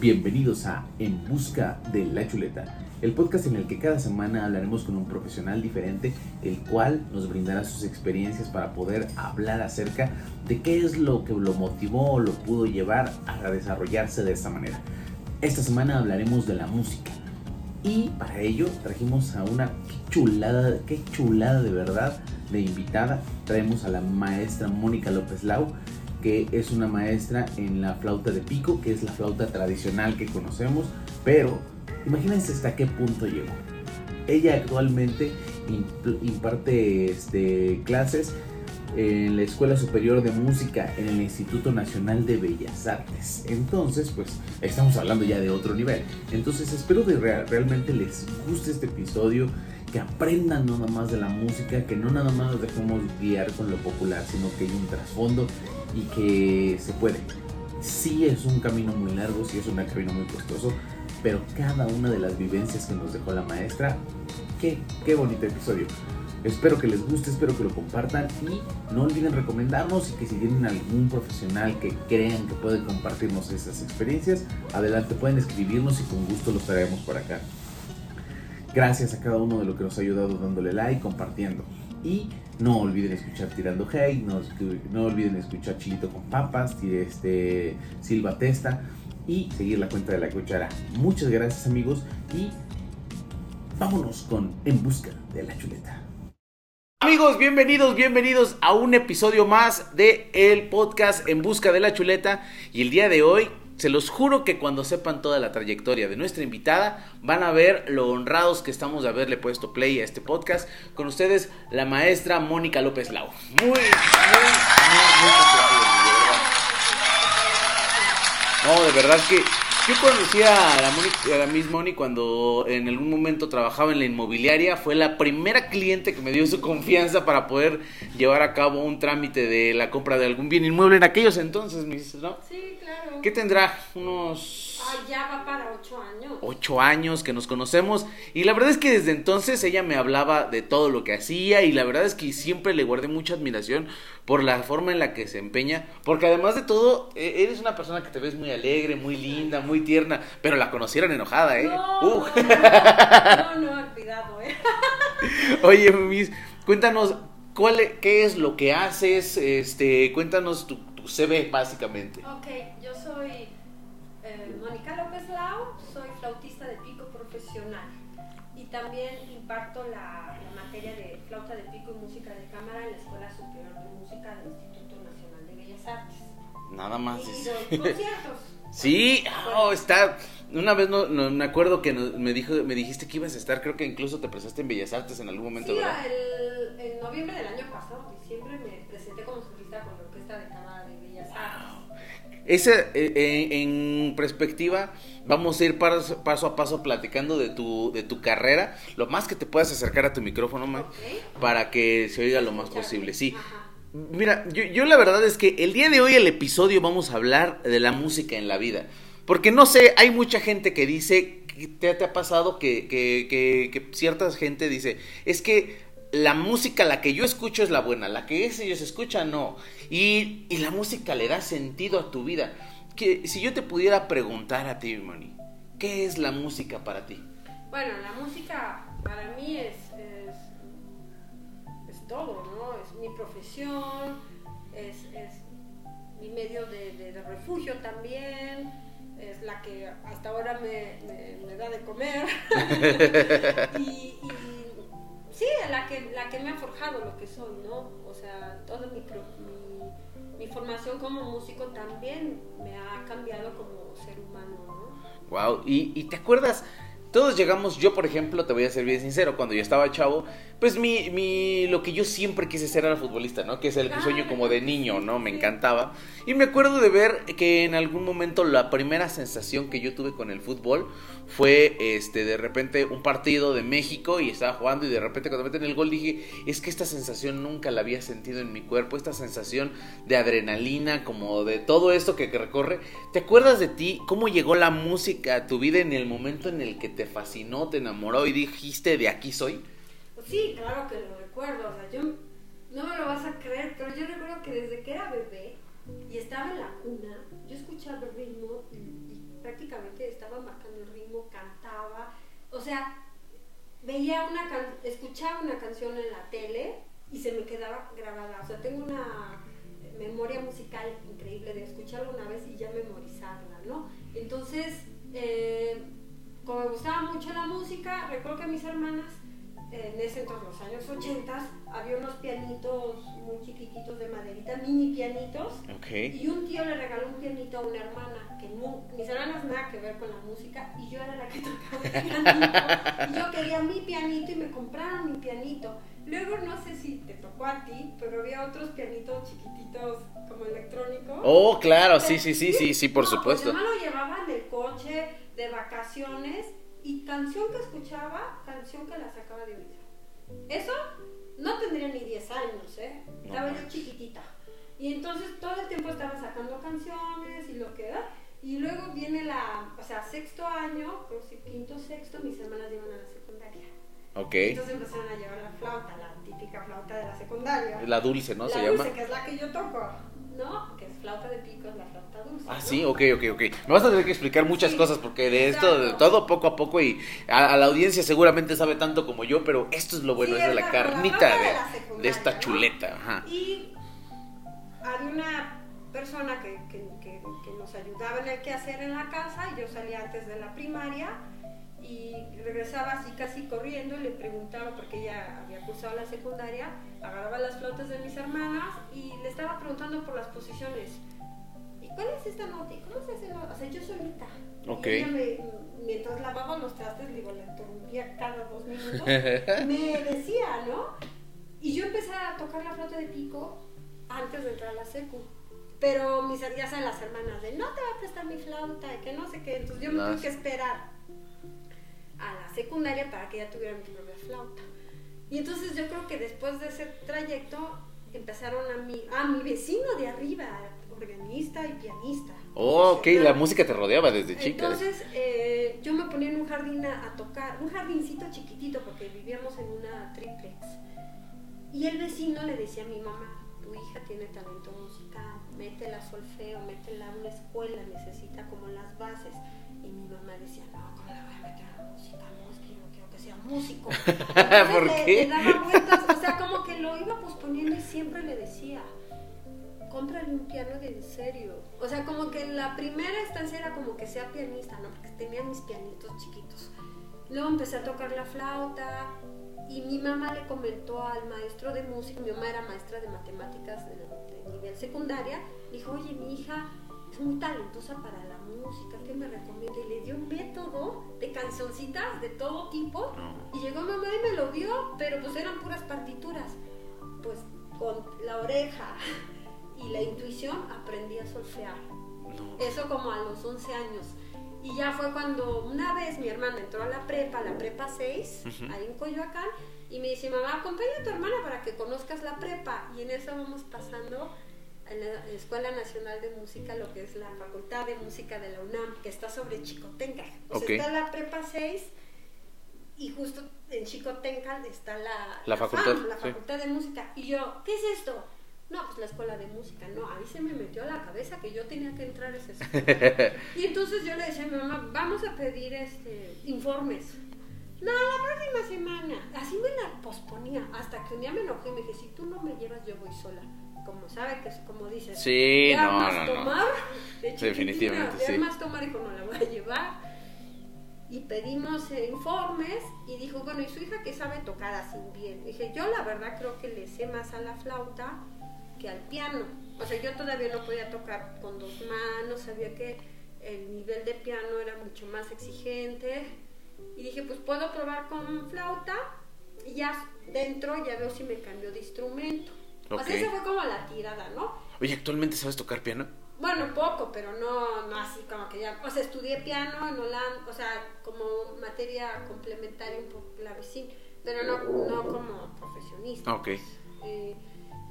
Bienvenidos a En Busca de la Chuleta, el podcast en el que cada semana hablaremos con un profesional diferente, el cual nos brindará sus experiencias para poder hablar acerca de qué es lo que lo motivó o lo pudo llevar a desarrollarse de esta manera. Esta semana hablaremos de la música y para ello trajimos a una chulada, qué chulada de verdad de invitada. Traemos a la maestra Mónica López Lau que es una maestra en la flauta de pico, que es la flauta tradicional que conocemos, pero imagínense hasta qué punto llegó. Ella actualmente imparte este, clases en la Escuela Superior de Música en el Instituto Nacional de Bellas Artes. Entonces, pues estamos hablando ya de otro nivel. Entonces, espero que realmente les guste este episodio, que aprendan no nada más de la música, que no nada más nos dejemos guiar con lo popular, sino que hay un trasfondo y que se puede. Sí es un camino muy largo, sí es un camino muy costoso, pero cada una de las vivencias que nos dejó la maestra, qué, qué bonito episodio. Espero que les guste, espero que lo compartan y no olviden recomendarnos y que si tienen algún profesional que crean que puede compartirnos esas experiencias, adelante pueden escribirnos y con gusto los traemos por acá. Gracias a cada uno de los que nos ha ayudado dándole like, compartiendo. Y no olviden escuchar Tirando no, no olviden escuchar Chilito con Papas, este, Silva Testa y seguir la cuenta de la cuchara. Muchas gracias amigos y vámonos con En Busca de la Chuleta. Amigos, bienvenidos, bienvenidos a un episodio más de el podcast En Busca de la Chuleta y el día de hoy se los juro que cuando sepan toda la trayectoria de nuestra invitada, van a ver lo honrados que estamos de haberle puesto play a este podcast. Con ustedes, la maestra Mónica López Lau. Muy, muy, muy, muy, No, de verdad que yo conocí a la, a la Miss Moni cuando en algún momento trabajaba en la inmobiliaria. Fue la primera cliente que me dio su confianza para poder llevar a cabo un trámite de la compra de algún bien inmueble en aquellos entonces, ¿no? Sí, claro. ¿Qué tendrá? Unos ya va para ocho años. Ocho años que nos conocemos. Y la verdad es que desde entonces ella me hablaba de todo lo que hacía. Y la verdad es que siempre le guardé mucha admiración por la forma en la que se empeña. Porque además de todo, e, eres una persona que te ves muy alegre, muy linda, muy tierna. Pero la conocieron enojada, ¿eh? No, uh. no, no, cuidado, ¿eh? Oye, Miss, cuéntanos. ¿Cuál, e, ¿Qué es lo que haces? Este, cuéntanos tu, tu CV básicamente. Ok, yo soy Mónica López Lau, soy flautista de pico profesional y también imparto la, materia de flauta de pico y música de cámara en la Escuela Superior de Música del Instituto Nacional de Bellas Artes. Nada más. Y conciertos. Sí, oh, está. Una vez no, me acuerdo que me dijo, me dijiste que ibas a estar, creo que incluso te presentaste en Bellas Artes en algún momento, sí, en noviembre del año pasado, diciembre, me presenté como solista con la Orquesta de Cámara de Bellas Artes. Esa, eh, eh, en perspectiva, vamos a ir paso, a paso platicando de tu, de tu carrera, lo más que te puedas acercar a tu micrófono, para que se oiga lo más posible. Sí. Mira, yo, yo, la verdad es que el día de hoy el episodio vamos a hablar de la música en la vida. Porque no sé, hay mucha gente que dice, te, te ha pasado que, que, que, que cierta gente dice, es que la música, la que yo escucho es la buena, la que ellos escuchan no. Y, y, la música le da sentido a tu vida. Que, si yo te pudiera preguntar a ti, Moni, ¿qué es la música para ti? Bueno, la música para mí es, es, todo, ¿no? Es mi profesión, es, es mi medio de, de, refugio también, es la que hasta ahora me, me, da de comer. y sí, la que, la que me ha forjado lo que soy, ¿no? O sea, toda mi, mi, formación como músico también me ha cambiado como ser humano, ¿no? Wow, ¿y, y te acuerdas? Todos llegamos, yo por ejemplo, te voy a ser bien sincero, cuando yo estaba chavo, pues mi, mi, lo que yo siempre quise ser era futbolista, ¿no? Que es el sueño como de niño, ¿no? Me encantaba. Y me acuerdo de ver que en algún momento la primera sensación que yo tuve con el fútbol fue, este, de repente un partido de México y estaba jugando y de repente cuando meten el gol dije, es que esta sensación nunca la había sentido en mi cuerpo, esta sensación de adrenalina, como de todo esto que, recorre. ¿Te acuerdas de ti? ¿Cómo llegó la música a tu vida en el momento en el que te fascinó, te enamoró y dijiste, de aquí soy? Sí, claro que lo recuerdo. O sea, yo no me lo vas a creer, pero yo recuerdo que desde que era bebé y estaba en la cuna, yo escuchaba el ritmo, prácticamente estaba marcando el ritmo, cantaba, o sea, veía una can escuchaba una canción en la tele y se me quedaba grabada, o sea, tengo una memoria musical increíble de escucharla una vez y ya memorizarla, ¿no? Entonces, eh, como me gustaba mucho la música, recuerdo que mis hermanas en ese entonces, los años 80, había unos pianitos muy chiquititos de maderita, mini pianitos. Y un tío le regaló un pianito a una hermana, que no, mis hermanas nada que ver con la música, y yo era la que tocaba el pianito. y yo quería mi pianito y me compraron mi pianito. Luego no sé si te tocó a ti, pero había otros pianitos chiquititos como electrónicos. Oh, claro, sí, sí, sí, sí, sí, por pues, supuesto. Mi lo llevaba en el coche de vacaciones y canción que escuchaba, canción que la sacaba de oído. Eso no tendría ni 10 años, ¿eh? Estaba yo chiquitita. Y entonces todo el tiempo estaba sacando canciones y lo que era. Y luego viene la, o sea, sexto año, creo que quinto, sexto, mis hermanas iban a la secundaria. Ok. Entonces empezaron a llevar la flauta, la típica flauta de la secundaria. La dulce, ¿no? La Se dulce, llama. que es la que yo toco. ¿no? Que es flauta de pico, es la flauta dulce. Ah, sí, ok, ok, ok. Me vas a tener que explicar muchas cosas porque de esto, de todo poco a poco y a, la audiencia seguramente sabe tanto como yo, pero esto es lo bueno, es de la, carnita de, de, esta chuleta. Ajá. Y había una persona que, que, que, que nos ayudaba en el quehacer en la casa, y yo salía antes de la primaria y regresaba así casi corriendo y le preguntaba, porque ella había cursado la secundaria, agarraba las flautas de mis hermanas y le estaba preguntando por las posiciones. ¿Y cuál es esta nota? ¿Y cómo se hace la O sea, yo solita. Ok. Y ella me, mientras lavaba los trastes, digo, la interrumpía cada dos minutos, me decía, ¿no? Y yo empecé a tocar la flauta de pico antes de entrar a la secu. Pero mis ya saben las hermanas de no te va a prestar mi flauta, y que no sé qué. Entonces yo me tuve que esperar a la secundaria para que ella tuviera mi propia flauta. Y entonces yo creo que después de ese trayecto empezaron a mi, a mi vecino de arriba, organista y pianista. Oh, ok, la música te rodeaba desde chica. Entonces eh, yo me ponía en un jardín a, tocar, un jardincito chiquitito porque vivíamos en una triplex. Y el vecino le decía a mi mamá, tu hija tiene talento musical, métela a solfeo, métela a una escuela, necesita como las bases. Y mi mamá decía, no, ¿cómo la voy a meter a música? No, es que yo no quiero que sea músico. ¿Por le, qué? Le daba vueltas, o sea, como que lo iba posponiendo y siempre le decía, cómprale un piano de en serio. O sea, como que la primera instancia era como que sea pianista, ¿no? Porque tenía mis pianitos chiquitos. Luego empecé a tocar la flauta y mi mamá le comentó al maestro de música, mi mamá era maestra de matemáticas de, de nivel secundaria, dijo, oye, mi hija es muy talentosa para la música, ¿qué me recomienda? Y le dio un método de cancioncitas de todo tipo. Y llegó mamá y me lo dio, pero pues eran puras partituras. Pues con la oreja y la intuición aprendí a solfear. Eso como a los 11 años. Y ya fue cuando una vez mi hermana entró a la prepa, la prepa 6, ahí en Coyoacán, y me dice, mamá, acompaña a tu hermana para que conozcas la prepa. Y en eso vamos pasando en la Escuela Nacional de Música, lo que es la Facultad de Música de la UNAM, que está sobre Chicotenca. O sea, está la prepa 6 y justo en Chicotenca está la, la, facultad, FAM, la facultad de Música. Y yo, ¿qué es esto? No, pues la escuela de música, no, a mí se me metió a la cabeza que yo tenía que entrar a esa escuela. y entonces yo le decía a mi mamá, vamos a pedir este informes. No, la próxima semana. Así me la posponía, hasta que un día me enojé y me dije, si tú no me llevas, yo voy sola. Como sabe que, como dices, sí, no, más no, tomar, no. De definitivamente, sí. más tomar, dijo, no la voy a llevar. Y pedimos eh, informes y dijo, bueno, ¿y su hija qué sabe tocar así bien? Dije, yo la verdad creo que le sé más a la flauta que al piano. O sea, yo todavía no podía tocar con dos manos, sabía que el nivel de piano era mucho más exigente. Y dije, pues puedo probar con flauta y ya dentro ya veo si me cambio de instrumento. Okay. O sea, esa fue como la tirada, ¿no? Oye, ¿actualmente sabes tocar piano? Bueno, poco, pero no, no así como que ya. O sea, estudié piano en Holanda, o sea, como materia complementaria un poco clavecín, pero no, no como profesionista. Ok. Eh,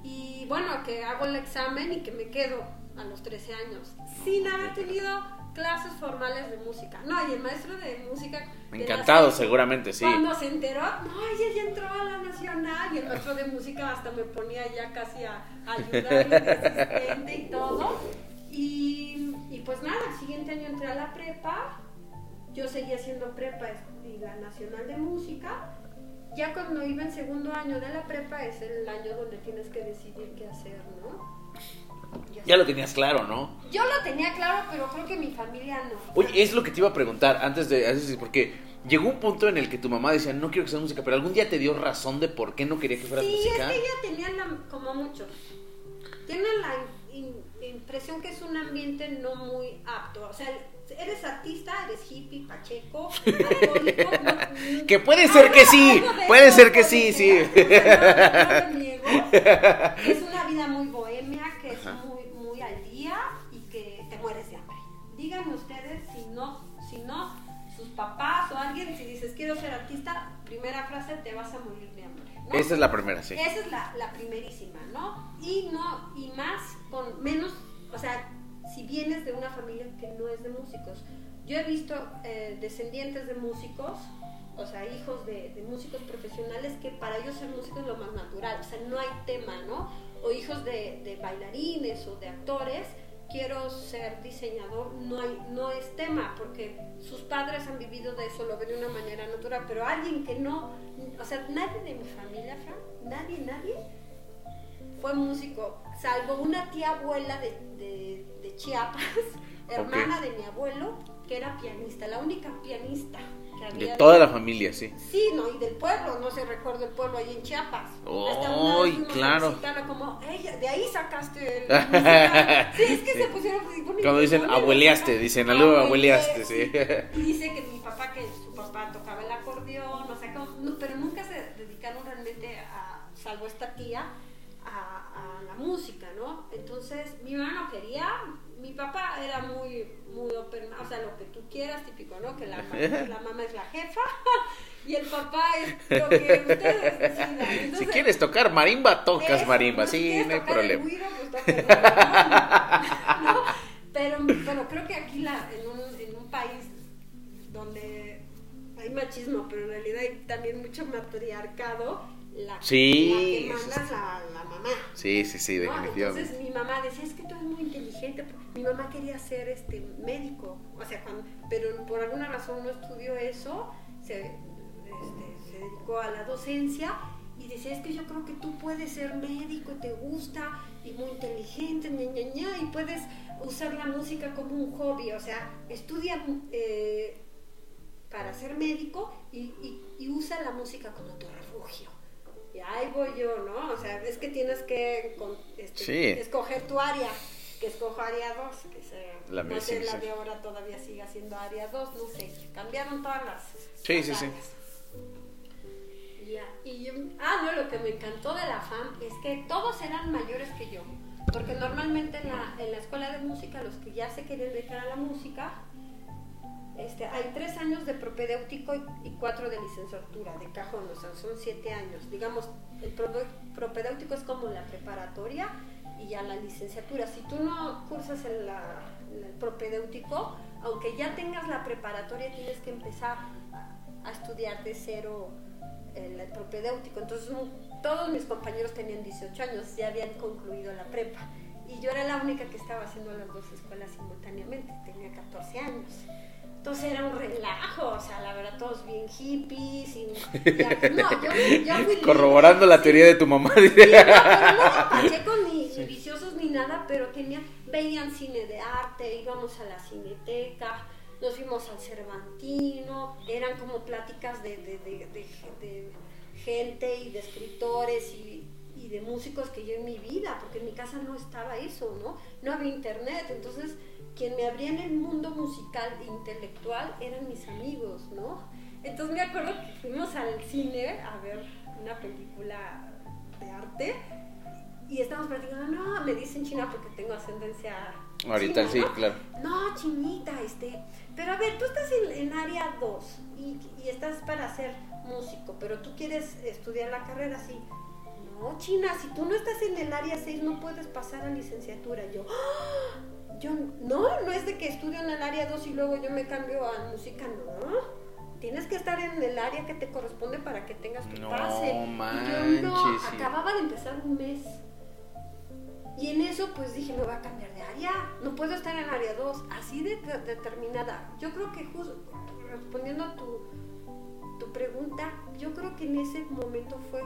y bueno, que hago el examen y que me quedo a los 13 años, sin haber tenido clases formales de música. No, y el maestro de música... Encantado, seguramente, sí. Cuando se enteró, no, ella ya entró a la nacional y el maestro de música hasta me ponía ya casi a, a asistente y todo. Y, Y, y pues nada, el siguiente año entré a la prepa, yo seguía haciendo prepa y la Nacional de Música. Ya cuando iba en segundo año de la prepa es el año donde tienes que decidir qué hacer, ¿no? Ya lo tenías claro, ¿no? Yo lo tenía claro, pero creo que mi familia no. Oye, es lo que te iba a preguntar antes de... antes de- Porque llegó un punto en el que tu mamá decía, no quiero que sea música, pero algún día te dio razón de por qué no quería que fueras Sí, música. es que ella tenía la, como muchos, tiene la in- impresión que es un ambiente no muy apto. O sea, eres artista, eres hippie, pacheco, alcohólico. no- Que puede ser que sí, puede ser que sí, sí. es una vida muy bohemia, que es Ajá. muy, muy al día y que te mueres de hambre. Díganme ustedes si no, si no, sus papás o alguien, si dices quiero ser artista, primera frase, te vas a morir de hambre. ¿no? Esa es la primera, sí. Esa es la, la primerísima, ¿no? Y no, y más con menos, o sea, si vienes de una familia que no es de músicos. Yo he visto eh, descendientes de músicos, o sea, hijos de, de músicos profesionales, que para ellos ser músicos es lo más natural, o sea, no hay tema, ¿no? O hijos de, de bailarines o de actores, quiero ser diseñador, no, hay, no es tema, porque sus padres han vivido de eso, lo ven de una manera natural, pero alguien que no, o sea, nadie de mi familia, Fran, nadie, nadie fue músico, salvo una tía abuela de, de- de Chiapas, hermana de mi abuelo, que era pianista, la única pianista que había. De toda la familia, sí. Sí, no, y del pueblo, no se recuerda el pueblo ahí en Chiapas. ¡Ay, Hasta una vez claro! como, ella, de ahí sacaste música. Sí, es que se pusieron Cuando dicen ¿dónde lo abueleaste, dicen algo abueleaste, sí. Y dice que mi papá, que su papá tocaba mi mamá no quería, mi papá era muy, muy open, o sea, lo que tú quieras, típico, ¿no? Que la, ma- la mamá es la jefa y el papá es lo que ustedes decidan. Si quieres tocar marimba, tocas marimba, sí, no hay problema. pues. Pero, pero creo que aquí la, en, un, en un país donde hay machismo, pero en realidad hay también mucho matriarcado, la, Sí, la que eso manda es la, la mamá. Sí, sí, sí, ¿no? definitivamente. Entonces mi mamá decía, es que tú eres muy inteligente. Mi mamá quería ser este, médico, o sea, cuando- pero por alguna razón no estudió eso, se, este, se dedicó a la docencia y decía, es que yo creo que tú puedes ser médico y te gusta y muy inteligente, ña, ña, ña, y puedes usar la música como un hobby, o sea, estudia eh, para ser médico y, y- y usa la música como tu refugio. Y ahí voy yo, ¿no? O sea, es que tienes que este, Sí. escoger tu área, que escojo área 2, que se, La no sé, sí, la sí. de ahora todavía sigue siendo área 2, no sé, cambiaron todas las, Sí, sí, sí. áreas. Ya, Y yo, ah, no, lo que me encantó de la FAM es que todos eran mayores que yo. Porque normalmente en la, en la escuela de música, los que ya se quieren dedicar a la música, este, hay tres años de propedéutico y, cuatro de licenciatura, de cajón, o sea, son siete años. Digamos, el prope- propedéutico es como la preparatoria y ya la licenciatura. Si tú no cursas el, la- el propedéutico, aunque ya tengas la preparatoria, tienes que empezar a, a estudiar de cero el, el propedéutico. Entonces, un- todos mis compañeros tenían 18 años, ya habían concluido la prepa. Y yo era la única que estaba haciendo las dos escuelas simultáneamente, tenía 14 años. Entonces era un relajo, o sea, la verdad, todos bien hippies. Y, y- no, yo, yo fui libre, Corroborando la sí. teoría de tu mamá. Sí, no, pero no eran pachecos ni, ni viciosos ni nada, pero tenían, veían cine de arte, íbamos a la cineteca, nos fuimos al Cervantino, eran como pláticas de, de, de- de- de gente y de escritores y, y de músicos que yo en mi vida, porque en mi casa no estaba eso, ¿no? No había internet, entonces quien me abría en el mundo musical e intelectual eran mis amigos, ¿no? Entonces me acuerdo que fuimos al cine a ver una película de arte y estamos platicando, no, me dicen china porque tengo ascendencia. Ahorita china, sí, ¿no? claro. No, chinita, este. Pero a ver, tú estás en, en área 2 y, y estás para ser músico, pero tú quieres estudiar la carrera así. No, China, si tú no estás en el área 6 no puedes pasar a licenciatura. Yo, ¡ah! Yo, no, no es de que estudio en el área 2 y luego yo me cambio a música, no. Tienes que estar en el área que te corresponde para que tengas tu No pase. Y yo no, manches, sí. acababa de empezar un mes. Y en eso pues dije, me voy a cambiar de área, no puedo estar en área 2, así de, de- determinada. Yo creo que justo respondiendo a tu, tu pregunta, yo creo que en ese momento fue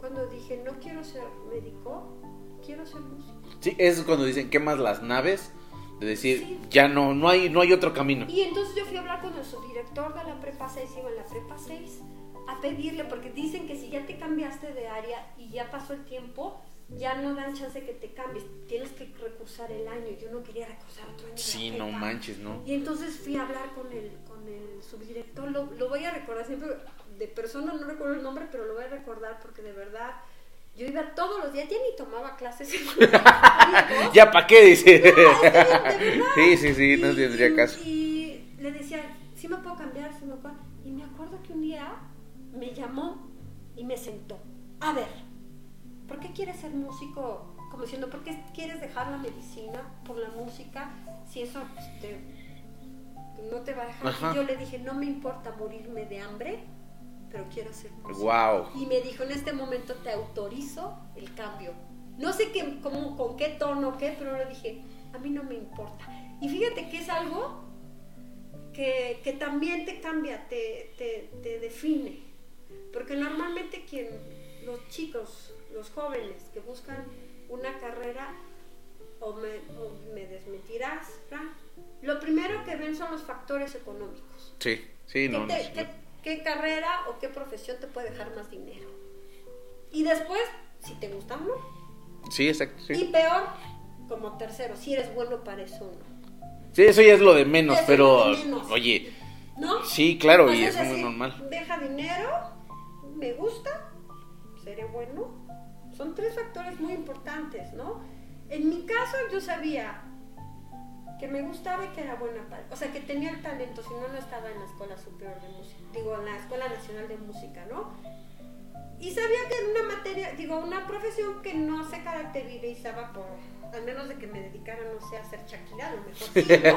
cuando dije, no quiero ser médico, quiero ser músico. Sí, es cuando dicen quemas las naves, de decir, ya no, no hay, no hay otro camino. Y entonces yo fui a hablar con el subdirector de la prepa 6, iba en la prepa 6, a pedirle, porque dicen que si ya te cambiaste de área y ya pasó el tiempo, ya no dan chance que te cambies, tienes que recursar el año. Yo no quería recursar otro año. Sí, no manches, ¿no? Y entonces fui a hablar con el, con el subdirector, lo, lo voy a recordar siempre, de persona no recuerdo el nombre, pero lo voy a recordar porque de verdad yo iba todos los días, ya ni tomaba clases. Ya, ¿para qué? Dice. no, es que, de verdad. Sí, sí, sí, no Y- tendría caso. Y le decía, sí me puedo cambiar, sí me puedo. Y me acuerdo que un día me llamó y me sentó. A ver, ¿por qué quieres ser músico? Como diciendo, ¿por qué quieres dejar la medicina por la música? Si eso pues, te- no te va a dejar. Y yo le dije, no me importa morirme de hambre, pero quiero ser músico. Wow. Y me dijo, en este momento te autorizo el cambio. No sé qué, cómo, con qué tono, qué, pero le dije, a mí no me importa. Y fíjate que es algo que, que también te cambia, te, te, te define. Porque normalmente quien, los chicos, los jóvenes que buscan una carrera, o me, o me desmentirás, Fran, lo primero que ven son los factores económicos. Sí, sí, ¿Qué, no. te- no, qué- qué carrera o qué profesión te puede dejar más dinero? Y después, si te gusta o no. Sí, exacto. Y peor, como tercero, si eres bueno para eso o no. sí, eso ya es lo de menos, Eso pero. lo de menos. Oye, ¿No? sí, claro, y Pues es muy normal. Deja dinero, me gusta, seré bueno. Son tres factores muy importantes, ¿no? En mi caso, yo sabía que me gustaba y que era buena para. O sea, que tenía el talento, si no, no estaba en la Escuela Superior de Música. Digo, en la Escuela Nacional de Música, ¿no? Y sabía que era una materia, digo, una profesión que no se caracterizaba por, al menos de que me dedicara, no sé, a hacer Shakira, a lo mejor sí, ¿no?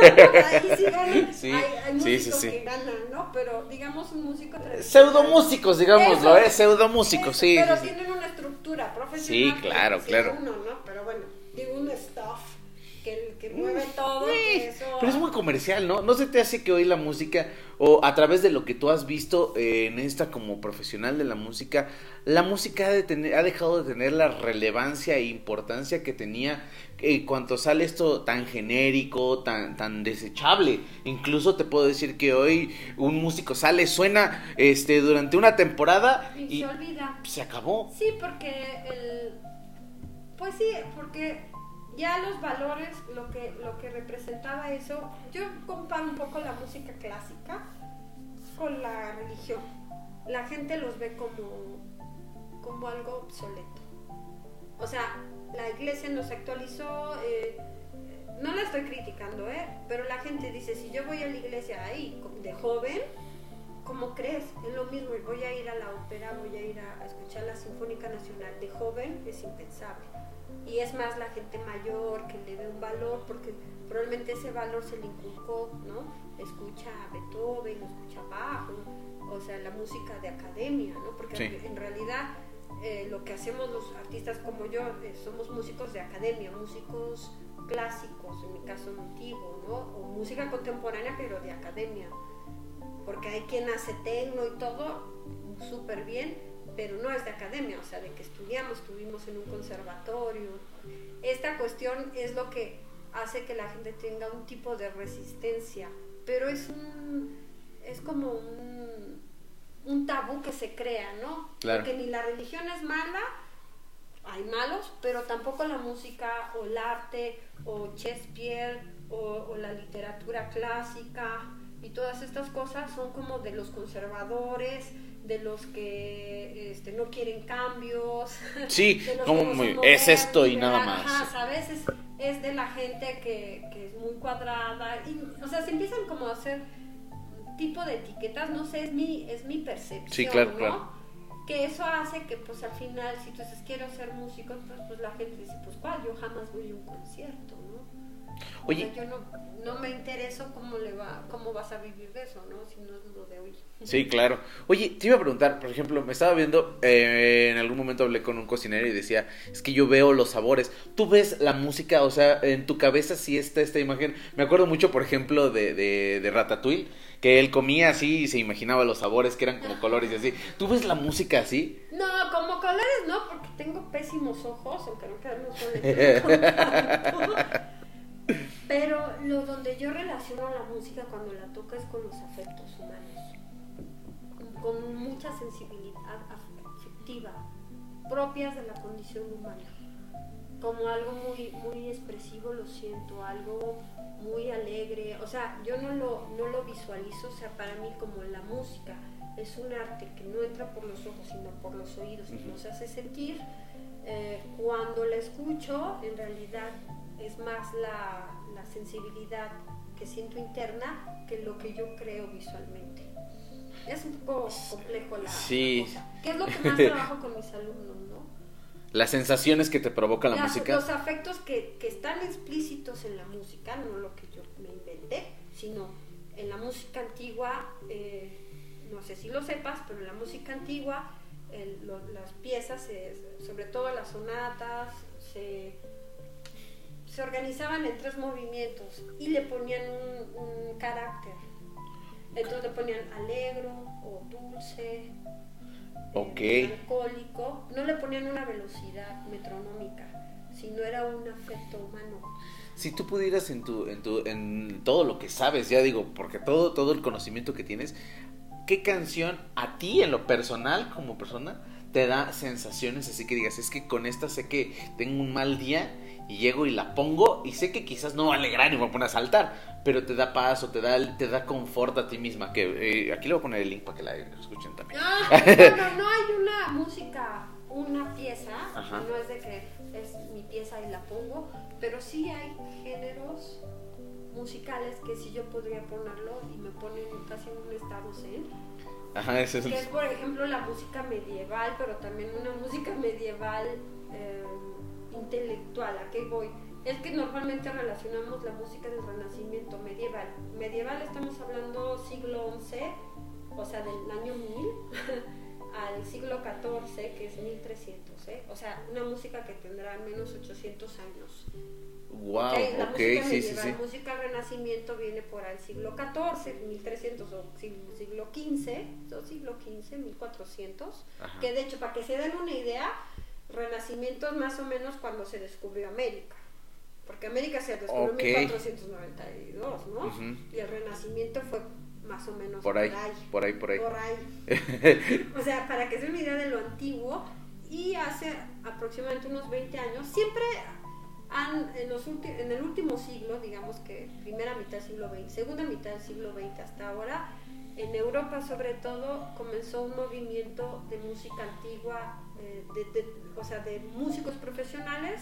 Pero ahí sí ganan, Sí, hay, hay músicos sí, sí. que ganan, ¿no? Pero digamos un músico. Pseudomúsicos, digámoslo, Eso. ¿eh? Pseudomúsicos, Eso, sí. Pero tienen una estructura profesional. Sí, claro, claro. Uno, ¿no? Mueve todo, Sí, que eso... Pero es muy comercial, ¿no? ¿No se te hace que hoy la música, o a través de lo que tú has visto eh, en esta como profesional de la música, la música ha, de tener, ha dejado de tener la relevancia e importancia que tenía eh, cuando sale esto tan genérico, tan, tan desechable? Incluso te puedo decir que hoy un músico sale, suena este durante una temporada Y y se olvida. se acabó. Sí, porque el... Pues sí, porque ya los valores, lo que, lo que representaba eso, yo comparo un poco la música clásica con la religión. La gente los ve como, como algo obsoleto. O sea, la iglesia nos actualizó, eh, no la estoy criticando, ¿eh? pero la gente dice, si yo voy a la iglesia ahí de joven, ¿cómo crees? Es lo mismo, voy a ir a la ópera, voy a ir a, a escuchar la Sinfónica Nacional de joven, es impensable. Y es más la gente mayor que le ve un valor, porque probablemente ese valor se le inculcó, ¿no? Escucha a Beethoven, escucha a Bach, ¿no? o sea, la música de academia, ¿no? Porque Sí. en realidad eh, lo que hacemos los artistas como yo, eh, somos músicos de academia, músicos clásicos, en mi caso antiguo, ¿no? O música contemporánea, pero de academia. Porque hay quien hace tecno y todo súper bien, pero no es de academia, o sea, de que estudiamos, estuvimos en un conservatorio. Esta cuestión es lo que hace que la gente tenga un tipo de resistencia, pero es un, es como un, un tabú que se crea, ¿no? Claro. Porque ni la religión es mala, hay malos, pero tampoco la música o el arte o Shakespeare o, o la literatura clásica y todas estas cosas son como de los conservadores, de los que este, no quieren cambios. Sí, como no modernos, es esto y nada más. Ajá, ¿sabes? Es, es de la gente que, que es muy cuadrada. Y, o sea, se empiezan como a hacer tipo de etiquetas, no sé, es mi, es mi percepción. Sí, claro, ¿no? claro. Que eso hace que pues al final, si tú dices quiero ser músico, pues, pues la gente dice, pues cuál, yo jamás voy a un concierto, ¿no? Oye. O sea, yo no, no me intereso cómo le va, cómo vas a vivir de eso, ¿no? Si no es lo de hoy. Sí, claro. Oye, te iba a preguntar, por ejemplo, me estaba viendo, eh, en algún momento hablé con un cocinero y decía, es que yo veo los sabores. Tú ves la música, o sea, en tu cabeza sí está esta imagen. Me acuerdo mucho, por ejemplo, de, de, de Ratatouille, que él comía así y se imaginaba los sabores que eran como colores y así. ¿Tú ves la música así? No, como colores no, porque tengo pésimos ojos, aunque no quedan los Pero lo donde yo relaciono la música cuando la toca es con los afectos humanos, con mucha sensibilidad afectiva, propias de la condición humana. Como algo muy, muy expresivo lo siento, algo muy alegre, o sea, yo no lo, no lo visualizo, o sea, para mí como la música es un arte que no entra por los ojos, sino por los oídos y nos hace sentir, eh, cuando la escucho, en realidad es más la, la, sensibilidad que siento interna que lo que yo creo visualmente. Es un poco complejo la, sí. cosa. ¿Qué es lo que más trabajo con mis alumnos, no? Las sensaciones que te provoca la Las, música. Los afectos que, que están explícitos en la música, no lo que yo me inventé, sino en la música antigua, eh, no sé si lo sepas, pero en la música antigua el, lo, las piezas, sobre todo las sonatas, se, se, organizaban en tres movimientos y le ponían un, un carácter. Entonces le ponían alegro o dulce, Ok. eh, alcohólico, no le ponían una velocidad metronómica, sino era un afecto humano. Si tú pudieras en tu, en tu, en todo lo que sabes, ya digo, porque todo, todo el conocimiento que tienes, ¿qué canción a ti en lo personal como persona te da sensaciones así que digas, es que con esta sé que tengo un mal día y llego y la pongo y sé que quizás no va a alegrar y me pone a saltar, pero te da paz o te da, te da confort a ti misma, que eh, aquí le voy a poner el link para que la escuchen también. Ah, no, no, no hay una música, una pieza, Ajá. no es de que es mi pieza y la pongo, pero sí hay géneros musicales que sí yo podría ponerlo y me ponen casi en un estado zen. Ajá, ese es. Que es, por ejemplo, la música medieval, pero también una música medieval eh, intelectual. ¿A qué voy? Es que normalmente relacionamos la música del Renacimiento medieval. Medieval estamos hablando siglo XI, o sea, del año 1000, al siglo XIV, que es 1300. ¿eh? O sea, una música que tendrá al menos 800 años. Wow, Ok, la ok, música sí, medieval, sí. música renacimiento viene por el siglo XIV, 1300 o siglo, siglo XV, o siglo XV, 1400, Ajá. que de hecho, para que se den una idea, renacimiento es más o menos cuando se descubrió América, porque América se descubrió Ok. en 1492, ¿no? Ujú. Y el renacimiento fue más o menos Por ahí, por ahí, por ahí. por ahí. o sea, para que se una idea de lo antiguo, y hace aproximadamente unos 20 años, siempre han, en, los en el último siglo, digamos que primera mitad del siglo XX, segunda mitad del siglo XX hasta ahora, en Europa sobre todo comenzó un movimiento de música antigua, de, de- o sea, de músicos profesionales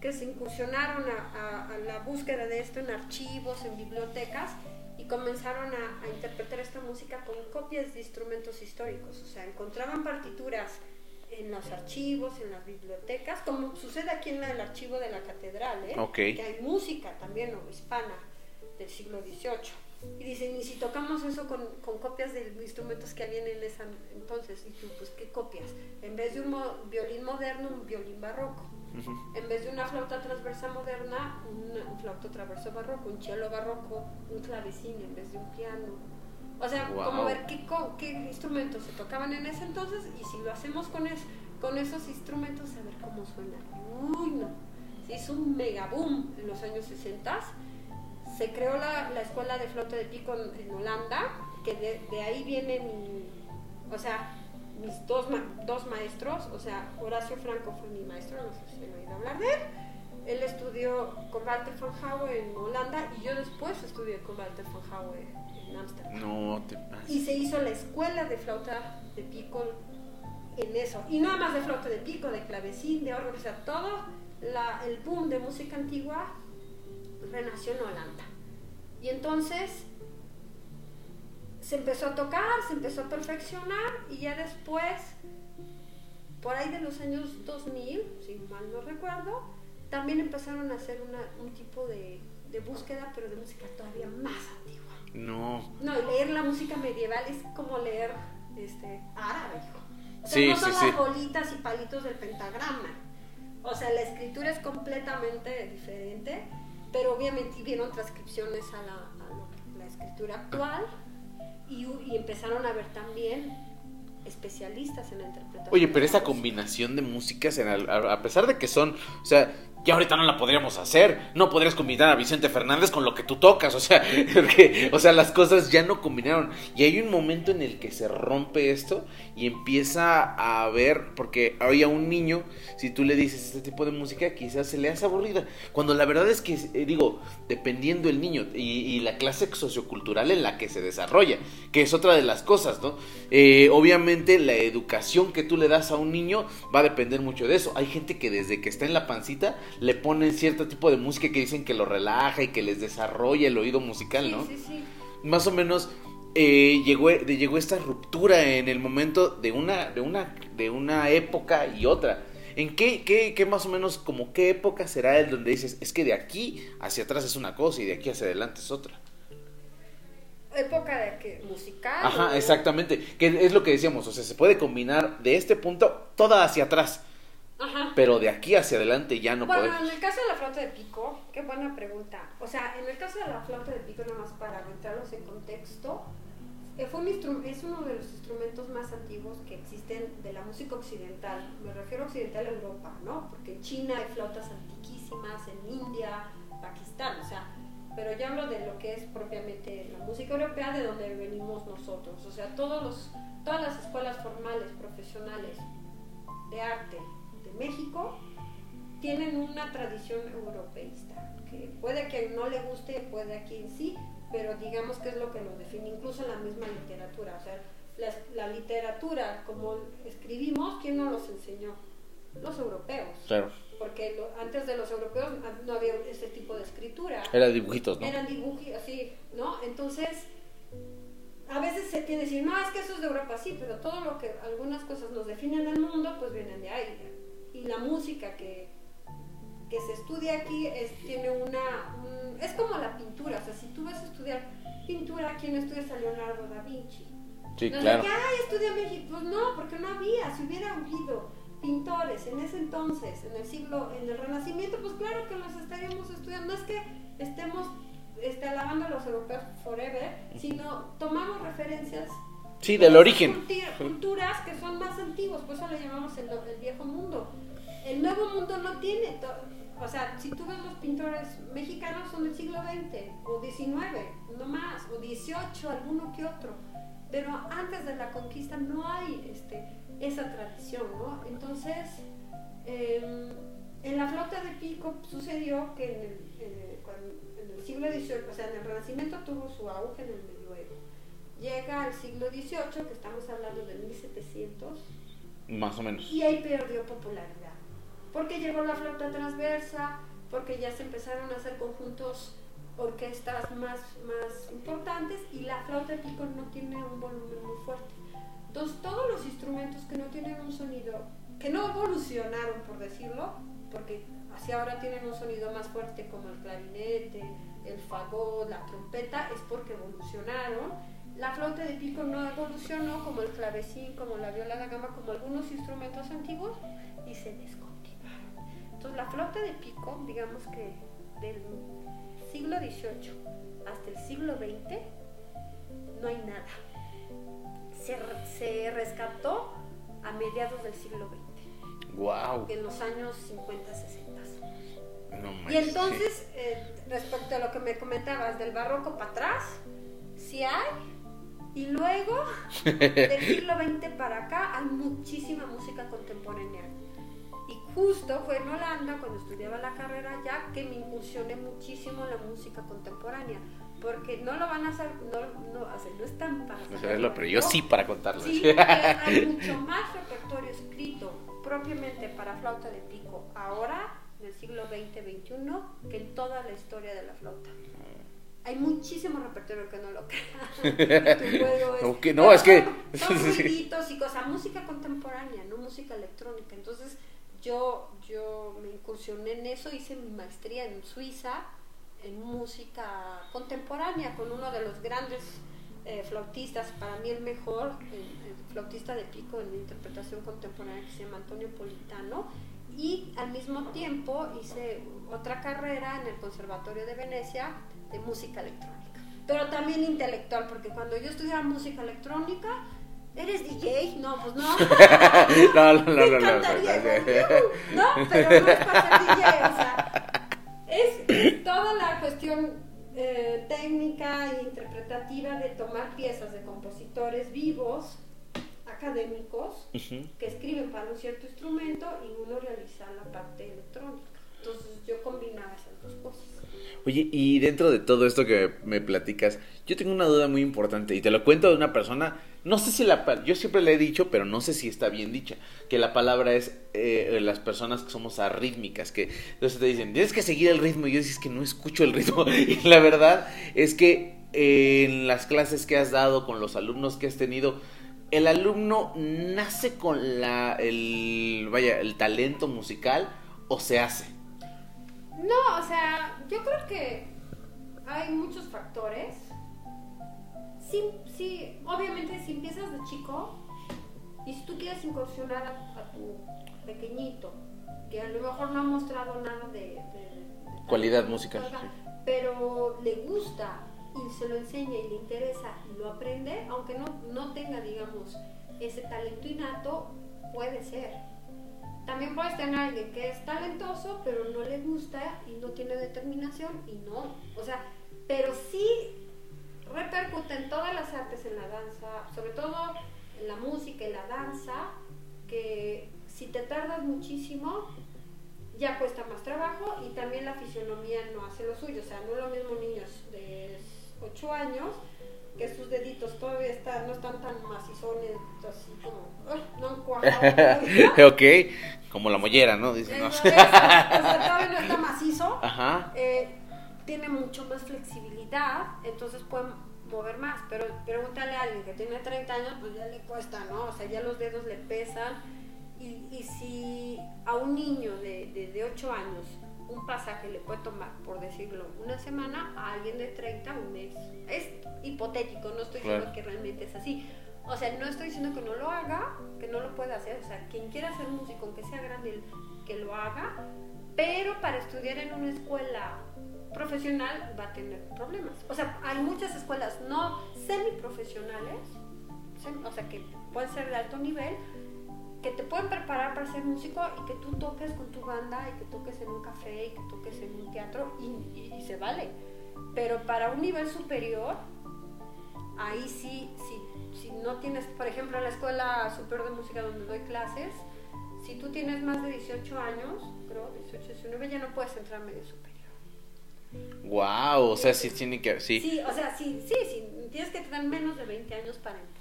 que se incursionaron a, a- a la búsqueda de esto en archivos, en bibliotecas y comenzaron a, a interpretar esta música con copias de instrumentos históricos, o sea, encontraban partituras en los archivos, en las bibliotecas, como sucede aquí en el archivo de la catedral, ¿eh? Ok. que hay música también o hispana del siglo XVIII. Y dicen, y si tocamos eso con, con copias de instrumentos que habían en esa entonces, y tú, pues, ¿qué copias? En vez de un mo- violín moderno, un violín barroco. Ujú. En vez de una flauta transversa moderna, una- un flauta transverso barroco, un cello barroco, un clavecín en vez de un piano. O sea, Wow. como ver qué, co- qué instrumentos se tocaban en ese entonces y si lo hacemos con, es, con esos instrumentos, a ver cómo suena. Uy, no. Se hizo un mega boom en los años 60. Se creó la, la escuela de flauta de pico en, en Holanda, que de, de ahí viene mi, o sea, mis dos, ma- dos maestros, o sea, Horacio Franco fue mi maestro, no sé si han oído hablar de él. Él estudió con Walter von Haue en Holanda y yo después estudié con Walter von Haue en Ámsterdam. No te pases. Y se hizo la escuela de flauta de pico en eso. Y no nada más de flauta de pico, de clavecín, de órgano, o sea, todo la- el boom de música antigua renació en Holanda. Y entonces se empezó a tocar, se empezó a perfeccionar y ya después, por ahí de los años 2000, si mal no recuerdo, también empezaron a hacer una- un tipo de, de búsqueda, pero de música todavía más antigua. No. No, leer la música medieval es como leer este, árabe, hijo. O sea, Sí, no son sí, sí. las bolitas y palitos del pentagrama. O sea, la escritura es completamente diferente, pero obviamente vieron transcripciones a la, a lo- la escritura actual y, y empezaron a ver también especialistas en la interpretación. Oye, pero música. combinación de músicas, en al- a, a pesar de que son, o sea, ya ahorita no la podríamos hacer, no podrías combinar a Vicente Fernández con lo que tú tocas, o sea, o sea, las cosas ya no combinaron. Y hay un momento en el que se rompe esto y empieza a ver, porque hoy a un niño, si tú le dices este tipo de música, quizás se le hace aburrida. Cuando la verdad es que, eh, digo, dependiendo el niño y, y la clase sociocultural en la que se desarrolla, que es otra de las cosas, ¿no? Eh, obviamente la educación que tú le das a un niño va a depender mucho de eso. Hay gente que desde que está en la pancita le ponen cierto tipo de música que dicen que lo relaja y que les desarrolla el oído musical, ¿no? sí, sí. Más o menos eh, llegó, de- llegó esta ruptura en el momento de una, de una, de una época y otra. ¿En qué, qué, qué más o menos, como qué época será el donde dices, es que de aquí hacia atrás es una cosa y de aquí hacia adelante es otra? Época de que musical. Ajá, exactamente. Que es lo que decíamos, o sea, se puede combinar de este punto toda hacia atrás, Ajá. pero de aquí hacia adelante ya no bueno, podemos. en el caso de la flauta de pico, qué buena pregunta. O sea, en el caso de la flauta de pico, nada más para entrarlos en contexto, eh, fue un es uno de los instrumentos más antiguos que existen de la música occidental. Me refiero a occidental a Europa, ¿no? Porque en China hay flautas antiquísimas, en India, Pakistán, o sea, pero yo hablo de lo que es propiamente la música europea de donde venimos nosotros. O sea, todos los, todas las escuelas formales, profesionales de arte México tienen una tradición europeísta, que puede que no le guste, puede a quien sí, pero digamos que es lo que lo define, incluso en la misma literatura. O sea, la, la literatura, como escribimos, ¿quién nos los enseñó? Los europeos. Claro, Porque lo- antes de los europeos no había ese tipo de escritura. era dibujitos, ¿no? Eran dibujos así, ¿no? Entonces, a veces se tiene que decir, no, es que eso es de Europa, sí, pero todo lo que algunas cosas nos definen el mundo, pues vienen de ahí. Y la música que, que se estudia aquí es, tiene una. un- es como la pintura, o sea, si tú vas a estudiar pintura, ¿quién estudias a Leonardo da Vinci? Sí, no claro. de que, ay, estudia México. Pues no, porque no había. Si hubiera habido pintores en ese entonces, en el siglo, en el Renacimiento, pues claro que los estaríamos estudiando. No es que estemos este, alabando a los europeos forever, sino tomamos referencias Sí, de del origen. culturas que son más antiguos, por eso le llamamos el, el viejo mundo. El nuevo mundo no tiene, o sea, si tú ves los pintores mexicanos son del siglo XX o XIX, no más, o XVIII, alguno que otro. Pero antes de la conquista no hay este, esa tradición, ¿no? Entonces, eh, en la flauta de pico sucedió que en el, en el- cuando- en el siglo XVIII, o sea, en el Renacimiento tuvo su auge en el medioevo. Llega al siglo XVIII, que estamos hablando de 1700, Más o menos. y ahí perdió popularidad. Porque llegó la flauta transversa, porque ya se empezaron a hacer conjuntos, orquestas más, más importantes, y la flauta de pico no tiene un volumen muy fuerte. Entonces, todos los instrumentos que no tienen un sonido, que no evolucionaron, por decirlo, porque hacia ahora tienen un sonido más fuerte como el clarinete, el fagot, la trompeta, es porque evolucionaron. La flauta de pico no evolucionó como el clavecín, como la viola da gama, como algunos instrumentos antiguos y se descontinuaron. Entonces la flauta de pico, digamos que del siglo XVIII hasta el siglo XX no hay nada. Se, se rescató a mediados del siglo XX, Wow. en los años 50, 60. No Y entonces, eh, respecto a lo que me comentabas del barroco para atrás, sí hay. Y luego, del siglo XX para acá, hay muchísima música contemporánea. Justo fue en Holanda, cuando estudiaba la carrera ya, que me incursioné muchísimo en la música contemporánea. Porque no lo van a hacer, no, no, sea, no están para sí. No saberlo, saberlo, pero yo sí para contarlo. Sí, porque hay mucho más repertorio escrito propiamente para flauta de pico ahora, en el siglo XX-XXI, que en toda la historia de la flauta. Hay muchísimo repertorio que no lo juego es- No, es que- Son, y cosas, música contemporánea, no música electrónica. Entonces, yo, yo me incursioné en eso, hice mi maestría en Suiza, en música contemporánea con uno de los grandes eh, flautistas, para mí el mejor, el, flautista de pico en interpretación contemporánea que se llama Antonio Politano. Y al mismo tiempo hice otra carrera en el Conservatorio de Venecia de música electrónica. Pero también intelectual, porque cuando yo estudiaba música electrónica, ¿Eres DJ? No, pues no. no, no, no, no, no, no, no, pero no es para ser DJ, o sea, es toda la cuestión eh, técnica e interpretativa de tomar piezas de compositores vivos, académicos, que escriben para un cierto instrumento y uno realiza la parte electrónica. Entonces yo combinaba esas dos cosas. Oye, y dentro de todo esto que me platicas, yo tengo una duda muy importante y te lo cuento de una persona, no sé si la, yo siempre le he dicho, pero no sé si está bien dicha, que la palabra es eh, las personas que somos arrítmicas, que entonces te dicen, tienes que seguir el ritmo y yo dices que no escucho el ritmo y la verdad es que eh, en las clases que has dado con los alumnos que has tenido, el alumno nace con la, el, vaya, el talento musical o se hace. No, o sea, yo creo que hay muchos factores. Sí, sí, obviamente si empiezas de chico y si tú quieres incursionar a, tu pequeñito, que a lo mejor no ha mostrado nada de, cualidad musical, pero le gusta y se lo enseña y le interesa y lo aprende, aunque no, no tenga, digamos, ese talento innato, puede ser también puedes tener a alguien que es talentoso, pero no le gusta y no tiene determinación y no. O sea, pero sí repercute en todas las artes, en la danza, sobre todo en la música y la danza, que si te tardas muchísimo, ya cuesta más trabajo y también la fisionomía no hace lo suyo. O sea, no es lo mismo niños de 8 años que sus deditos todavía están, no están tan macizones, así como, no han cuajado. ok, como la mollera, ¿no? Dicen, no. o sea, todavía no está macizo. Ajá. Eh, tiene mucho más flexibilidad, entonces pueden mover más. Pero pregúntale a alguien que tiene 30 años, pues ya le cuesta, ¿no? O sea, ya los dedos le pesan. Y, y si a un niño de, de, de 8 años un pasaje le puede tomar, por decirlo, una semana a alguien de 30, un mes. Es hipotético, no estoy diciendo que realmente es así. O sea, no estoy diciendo que no lo haga, que no lo pueda hacer. O sea, quien quiera ser músico, aunque sea grande, que lo haga. Pero para estudiar en una escuela profesional va a tener problemas. O sea, hay muchas escuelas no semiprofesionales, o sea, que pueden ser de alto nivel, que te pueden preparar para ser músico y que tú toques con tu banda y que toques en un café y que toques en un teatro y, se vale. Pero para un nivel superior, ahí sí, sí, si no tienes, por ejemplo, en la Escuela Superior de Música donde doy clases, si tú tienes más de 18 años, creo, 18, 19, ya no puedes entrar a medio superior. Wow, o sea, sí tiene que, sí. Sí, o sea, sí, sí, sí, tienes que tener menos de 20 años para entrar.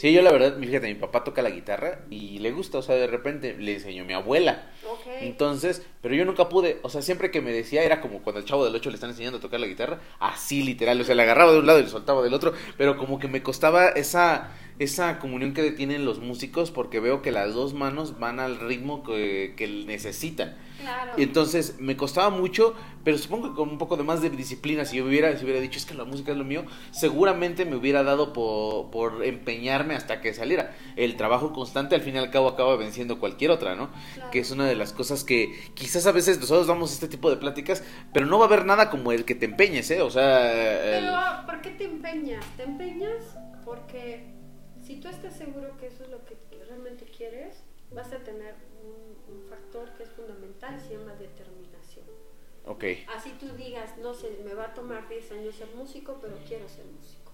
Sí, yo la verdad, fíjate, mi papá toca la guitarra y le gusta, o sea, de repente le enseñó mi abuela. Entonces, pero yo nunca pude, o sea, siempre que me decía era como cuando el chavo del 8 le están enseñando a tocar la guitarra, así literal, o sea, le agarraba de un lado y le soltaba del otro, pero como que me costaba esa esa comunión que tienen los músicos porque veo que las dos manos van al ritmo que, que necesitan. Claro. Y entonces me costaba mucho, pero supongo que con un poco de más de disciplina, si yo hubiera, si hubiera dicho es que la música es lo mío, seguramente me hubiera dado por, por empeñarme hasta que saliera. El trabajo constante al fin y al cabo acaba venciendo cualquier otra, ¿no? Que es una de las cosas que quizás a veces nosotros damos este tipo de pláticas, pero no va a haber nada como el que te empeñes, ¿eh? O sea... Pero, ¿por qué te empeñas? ¿Te empeñas? Porque si tú estás seguro que eso es lo que realmente quieres, vas a tener un, factor que es fundamental, se llama determinación. Ok. Así tú digas, no sé, me va a tomar 10 años ser músico, pero quiero ser músico.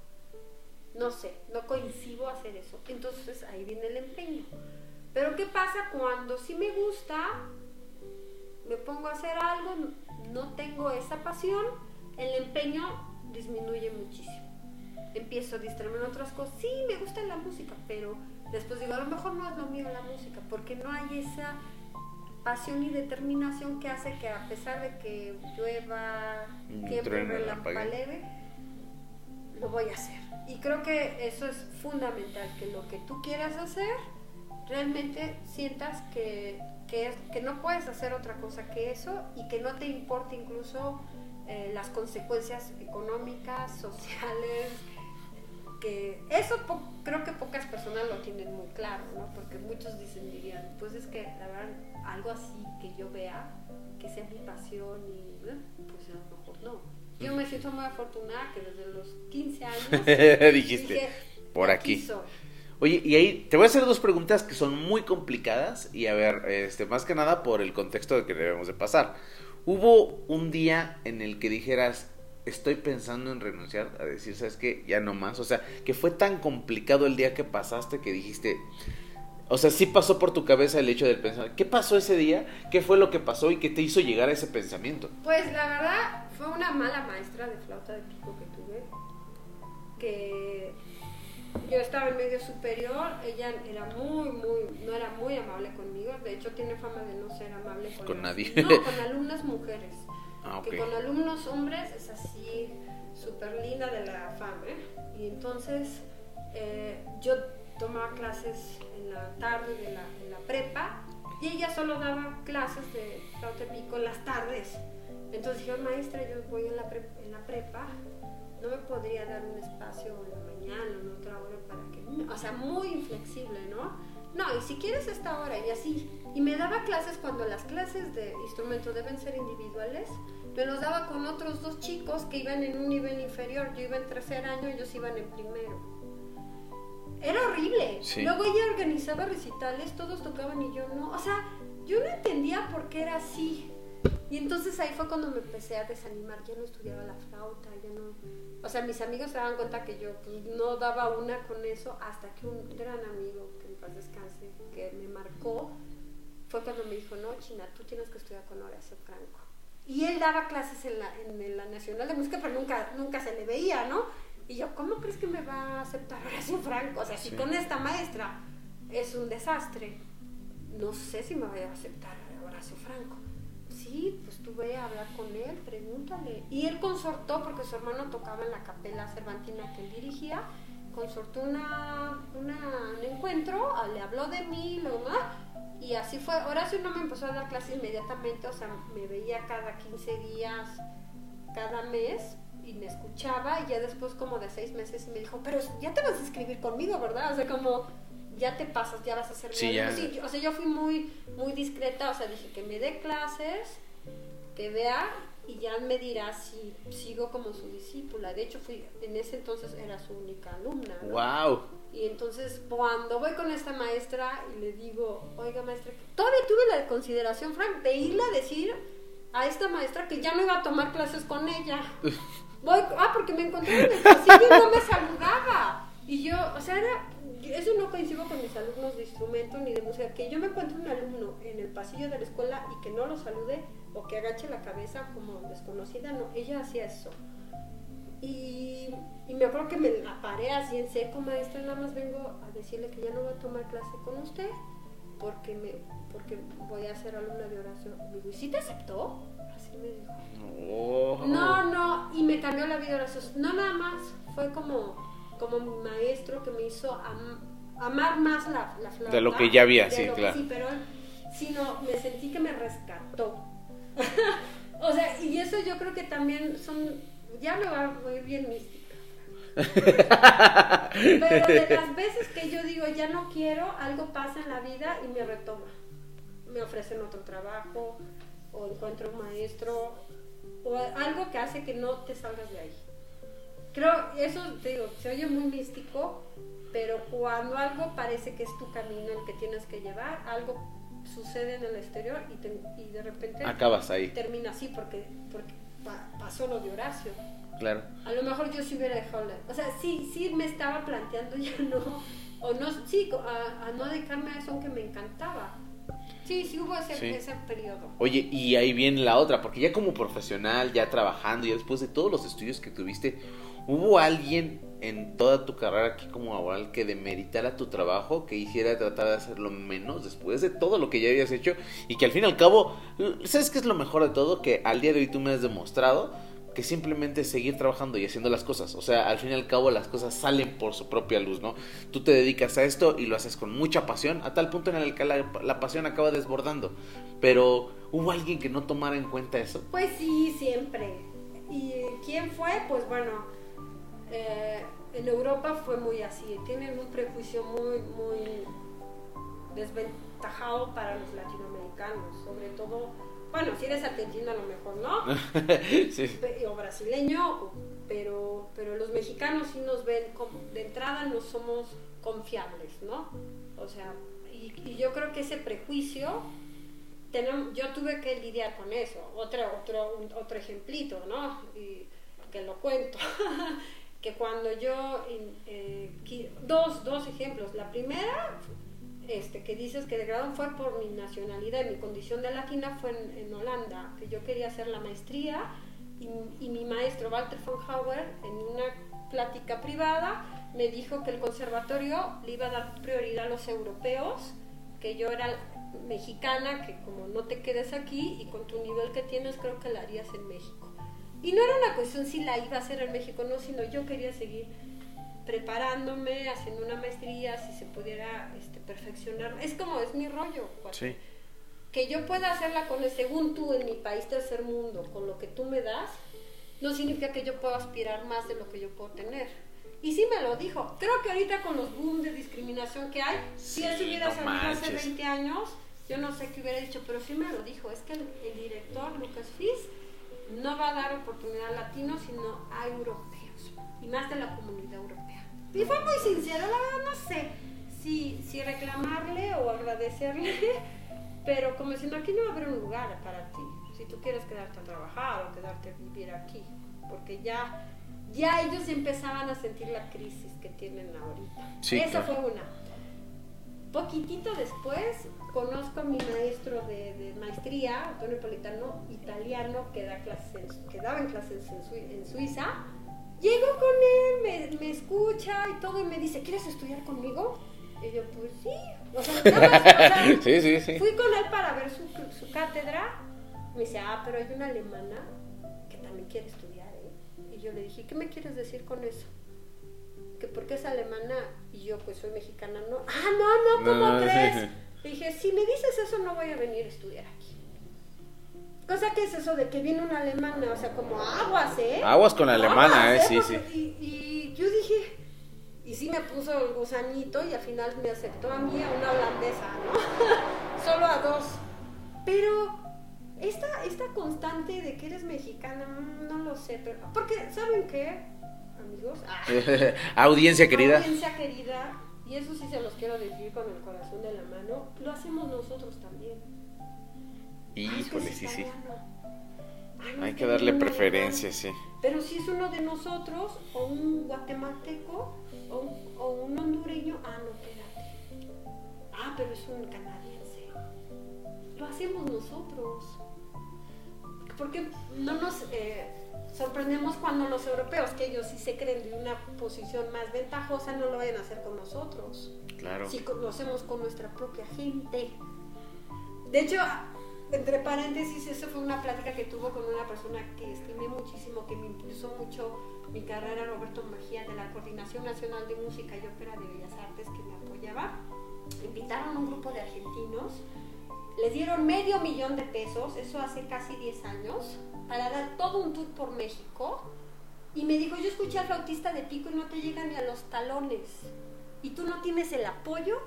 No sé, no coincido a hacer eso. Entonces ahí viene el empeño. Pero ¿qué pasa cuando si me gusta, me pongo a hacer algo, no tengo esa pasión, el empeño disminuye muchísimo empiezo a distraerme en otras cosas. Sí, me gusta la música, pero después digo, a lo mejor no es lo mío la música, porque no hay esa pasión y determinación que hace que a pesar de que llueva, que la leve, lo voy a hacer. Y creo que eso es fundamental, que lo que tú quieras hacer, realmente sientas que, que, que no puedes hacer otra cosa que eso y que no te importa incluso eh, las consecuencias económicas, sociales, que eso creo que pocas personas lo tienen muy claro, ¿no? Porque muchos dicen, dirían, pues es que la verdad, algo así que yo vea, que sea mi pasión y pues a lo mejor no. Yo me siento muy afortunada que desde los 15 años dijiste, por aquí. Oye, y ahí te voy a hacer dos preguntas que son muy complicadas y a ver, este, más que nada por el contexto de que debemos de pasar. ¿Hubo un día en el que dijeras, estoy pensando en renunciar a decir, ¿sabes qué? Ya no más. O sea, que fue tan complicado el día que pasaste que dijiste, o sea, sí pasó por tu cabeza el hecho del pensar, ¿qué pasó ese día? ¿Qué fue lo que pasó y qué te hizo llegar a ese pensamiento? Pues la verdad fue una mala maestra de flauta de pico que tuve, que yo estaba en medio superior, ella era muy, muy, no era muy amable conmigo, de hecho tiene fama de no ser amable con, nadie. No, con alumnas mujeres. Ah, que con alumnos hombres es así, súper linda de la fama. ¿eh? Y entonces eh, yo tomaba clases en la tarde de la, la prepa y ella solo daba clases de flauta pico en las tardes. Entonces dije, maestra, yo voy en la, en la prepa no me podría dar un espacio en la mañana o en otra hora para que, o sea, muy inflexible, ¿no? No, y si quieres esta hora y así. Y me daba clases cuando las clases de instrumento deben ser individuales, me los daba con otros dos chicos que iban en un nivel inferior. Yo iba en tercer año, ellos iban en primero. Era horrible. Luego ella organizaba recitales, todos tocaban y yo no. O sea, yo no entendía por qué era así. Y entonces ahí fue cuando me empecé a desanimar, ya no estudiaba la flauta, ya no... O sea, mis amigos se daban cuenta que yo pues, no daba una con eso hasta que un gran amigo, que paz descanse, que me marcó, fue cuando me dijo, no, China, tú tienes que estudiar con Horacio Franco. Y él daba clases en la, en la Nacional de Música, pero nunca, nunca se le veía, ¿no? Y yo, ¿cómo crees que me va a aceptar Horacio Franco? O sea, si con esta maestra es un desastre, no sé si me va a aceptar Horacio Franco sí, pues tú ve a hablar con él, pregúntale. Y él consortó, porque su hermano tocaba en la capela cervantina que él dirigía, consortó una, un encuentro, ah, le habló de mí, lo demás, y así fue. Horacio no me empezó a dar clase inmediatamente, o sea, me veía cada 15 días, cada mes, y me escuchaba, y ya después como de seis meses me dijo, pero ya te vas a escribir conmigo, ¿verdad? O sea, como ya te pasas, ya vas a hacer sí, o sea, yo fui muy, muy discreta, o sea, dije que me dé clases, que vea y ya me dirá si sigo como su discípula. De hecho, fui, en ese entonces era su única alumna. ¡Wow! Y entonces, cuando voy con esta maestra y le digo, oiga, maestra, todavía tuve la consideración, Frank, de irle a decir a esta maestra que ya no iba a tomar clases con ella. Voy, ah, porque me encontré en el pasillo y no me saludaba. Y yo, o sea, era eso coincido con mis alumnos de instrumento ni de música, que yo me encuentro un alumno en el pasillo de la escuela y que no lo salude o que agache la cabeza como desconocida, no, ella hacía eso. Y, y me acuerdo que me la paré así en seco, maestra, nada más vengo a decirle que ya no voy a tomar clase con usted porque me porque voy a ser alumna de oración. Digo, ¿y si te aceptó? Así me dijo. No, no, y me cambió la vida oración. No nada más, fue como como mi maestro que me hizo amar más la, la flauta. De lo que ya había, sí, claro. Sí, pero sino me sentí que me rescató. o sea, y eso yo creo que también son, ya me va muy bien mística. pero de las veces que yo digo ya no quiero, algo pasa en la vida y me retoma. Me ofrecen otro trabajo o encuentro un maestro o algo que hace que no te salgas de ahí creo, eso te digo, se oye muy místico, pero cuando algo parece que es tu camino el que tienes que llevar, algo sucede en el exterior y, y de repente acabas ahí. Termina así porque, porque pasó lo de Horacio. Claro. A lo mejor yo sí hubiera dejado O sea, sí, sí me estaba planteando ya no, o no, sí, a, no dedicarme a eso aunque me encantaba. Sí, sí hubo ese, ese periodo. Oye, y ahí viene la otra, porque ya como profesional, ya trabajando, y después de todos los estudios que tuviste, ¿Hubo alguien en toda tu carrera aquí como laboral que demeritara tu trabajo, que hiciera tratar de hacerlo menos después de todo lo que ya habías hecho y que al fin y al cabo, ¿sabes qué es lo mejor de todo? Que al día de hoy tú me has demostrado que simplemente seguir trabajando y haciendo las cosas. O sea, al fin y al cabo las cosas salen por su propia luz, ¿no? Tú te dedicas a esto y lo haces con mucha pasión, a tal punto en el que la, la pasión acaba desbordando. Pero, ¿hubo alguien que no tomara en cuenta eso? Pues sí, siempre ¿Y quién fue? Pues bueno, eh, en Europa fue muy así. Tienen un prejuicio muy, muy desventajado para los latinoamericanos, sobre todo, bueno, si eres argentino a lo mejor no, Sí. O brasileño, pero, pero los mexicanos sí nos ven, como, de entrada no somos confiables, ¿no? O sea, y, y yo creo que ese prejuicio, tenemos, yo tuve que lidiar con eso. Otro, otro, un- otro ejemplito, ¿no? Y que lo cuento. que cuando yo, eh, dos, dos ejemplos. La primera, este, que dices que de grado fue por mi nacionalidad y mi condición de latina, fue en, en Holanda, que yo quería hacer la maestría y, y mi maestro Walter von Hauer, en una plática privada, me dijo que el conservatorio le iba a dar prioridad a los europeos, que yo era mexicana, que como no te quedes aquí y con tu nivel que tienes, creo que la harías en México. Y no era una cuestión si la iba a hacer en México no, sino yo quería seguir preparándome, haciendo una maestría, si se pudiera este, perfeccionar. Es como, es mi rollo. Sí. Que yo pueda hacerla con el según tú en mi país tercer mundo, con lo que tú me das, no significa que yo pueda aspirar más de lo que yo puedo tener. Y sí me lo dijo. Creo que ahorita con los boom de discriminación que hay, si él se Sí, hubiera no sabido hace manches. 20 años, yo no sé qué hubiera dicho, pero sí me lo dijo. Es que el, el director, Lucas Fis, no va a dar oportunidad a latinos, sino a europeos. Y más de la comunidad europea. Y fue muy sincero, la verdad no sé si, si reclamarle o agradecerle, pero como diciendo, aquí no va a haber un lugar para ti. Si tú quieres quedarte a trabajar o quedarte a vivir aquí. Porque ya, ya ellos empezaban a sentir la crisis que tienen ahorita. Sí, Esa claro. fue una. Poquitito después conozco a mi maestro de, de maestría, Antonio Politano, italiano, que, da clases que daba en clases en, en Suiza. Llego con él, me, me escucha y todo, y me dice, ¿quieres estudiar conmigo? Y yo, pues sí. O sea, nada más, o sea, Sí, sí, sí. Fui con él para ver su, su cátedra. Me dice, ah, pero hay una alemana que también quiere estudiar, ¿eh? Y yo le dije, ¿qué me quieres decir con eso? Que porque es alemana y yo pues soy mexicana, no. Ah, no, no, ¿cómo No, crees? Le dije, si me dices eso no voy a venir a estudiar aquí. Cosa que es eso de que viene una alemana, o sea, como aguas, ¿eh? Aguas con la alemana, Aguas, ¿eh? Sí, sí. Y, y yo dije, y sí me puso el gusanito y al final me aceptó a mí, a una holandesa, ¿no? Solo a dos. Pero esta, esta constante de que eres mexicana, mm, no lo sé, pero... Porque, ¿saben qué, amigos? Ah, Audiencia querida. Audiencia querida, y eso sí se los quiero decir con el corazón de la mano, lo hacemos nosotros también. Híjole, sí, sí. Ay, Hay que darle preferencia, sí. Pero si es uno de nosotros, o un guatemalteco, o un, o un hondureño, ah, no, espérate. Ah, pero es un canadiense. Lo hacemos nosotros. Porque no nos eh, sorprendemos cuando los europeos, que ellos sí se creen de una posición más ventajosa, no lo vayan a hacer con nosotros Claro. si conocemos con nuestra propia gente. De hecho, entre paréntesis, esa fue una plática que tuvo con una persona que estimé muchísimo, que me impulsó mucho mi carrera, Roberto Mejía, de la Coordinación Nacional de Música y Ópera de Bellas Artes, que me apoyaba. Invitaron a un grupo de argentinos, les dieron medio millón de pesos, eso hace casi 10 años, para dar todo un tour por México. Y me dijo, yo escuché al flautista de pico y no te llega ni a los talones. Y tú no tienes el apoyo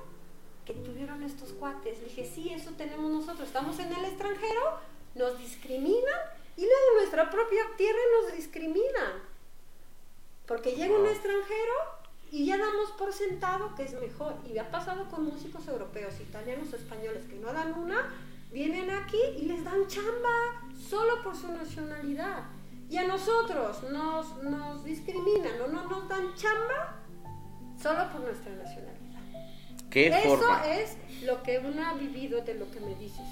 que tuvieron estos cuates. Le dije, sí, eso tenemos nosotros. Estamos en el extranjero, nos discriminan y luego nuestra propia tierra nos discriminan. Porque llega un extranjero y ya damos por sentado que es mejor. Y ha pasado con músicos europeos, italianos o españoles que no dan una, vienen aquí y les dan chamba solo por su nacionalidad. Y a nosotros nos, nos discriminan o no nos dan chamba solo por nuestra nacionalidad. ¿Qué Eso forma? es lo que uno ha vivido de lo que me dices.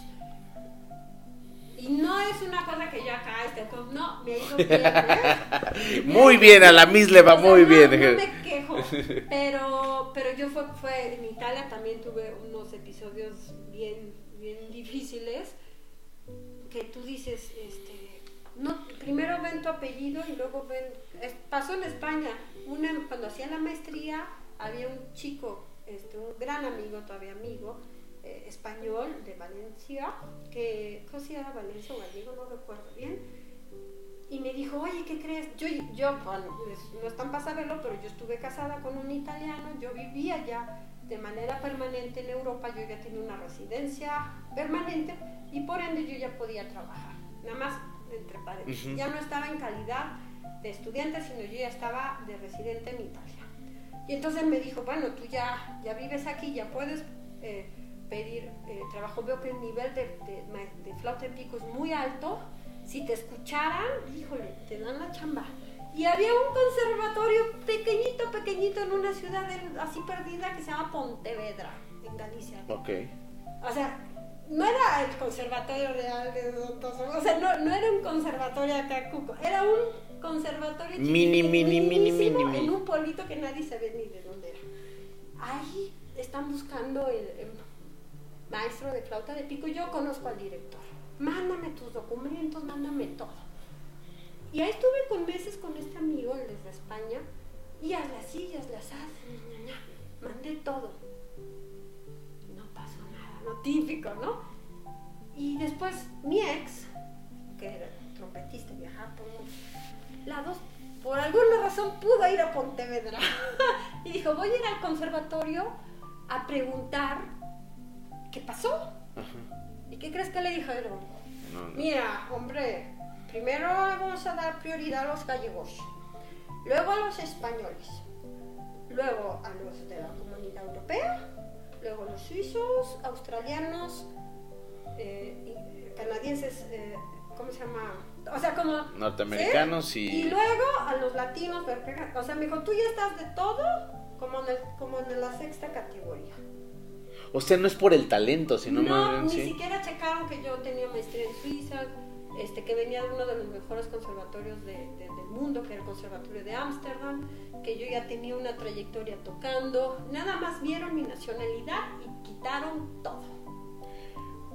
Y no es una cosa que yo acá esté con... No, me ha ido bien, ¿eh? Muy bien, a la Miss le va muy no- bien. No me quejo, pero, pero yo fue, fue en Italia también tuve unos episodios bien, bien difíciles que tú dices, este, no, primero ven tu apellido y luego ven, pasó en España, una, cuando hacía la maestría había un chico, este, un gran amigo, todavía amigo, eh, español de Valencia, que, ¿cómo se llama Valencia o Gallego? No recuerdo bien, y me dijo, oye, ¿qué crees? Yo, yo pues, no es tan para saberlo, pero yo estuve casada con un italiano, yo vivía ya de manera permanente en Europa, yo ya tenía una residencia permanente y por ende yo ya podía trabajar. Nada más, entre paréntesis, ya no estaba en calidad de estudiante, sino yo ya estaba de residente en Italia. Y entonces me dijo, bueno, tú ya, ya vives aquí, ya puedes eh, pedir eh, trabajo. Veo que el nivel de, de, de flauta de pico es muy alto. Si te escucharan, híjole, te dan la chamba. Y había un conservatorio pequeñito, pequeñito en una ciudad así perdida que se llama Pontevedra, en Galicia. Ok. O sea, no era el conservatorio real de o sea, no, no era un conservatorio acá Cuco, era un conservatorio mini, mini, mini, mini, mini, en un pueblito que nadie sabe ni de dónde era. Ahí están buscando el, maestro de flauta de pico. Yo conozco al director. Mándame tus documentos, mándame todo. Y ahí estuve con meses con este amigo, desde España, y a las sillas, las hacen, mandé todo típico, ¿no? Y después mi ex, que era trompetista, viajaba por lados, por alguna razón pudo ir a Pontevedra y dijo, voy a ir al conservatorio a preguntar qué pasó. ¿Y qué crees que le dijeron? Mira, hombre, primero vamos a dar prioridad a los gallegos, luego a los españoles, luego a los de la comunidad europea luego los suizos, australianos, eh, canadienses, eh, ¿cómo se llama? O sea, como... Norteamericanos y... Y luego a los latinos, o sea, me dijo, tú ya estás de todo como en, como en la sexta categoría. O sea, no es por el talento, sino no, ni siquiera checaron que yo tenía maestría en Suiza, este, que venía de uno de los mejores conservatorios del mundo, que era el Conservatorio de Ámsterdam, que yo ya tenía una trayectoria tocando. Nada más vieron mi nacionalidad y quitaron todo.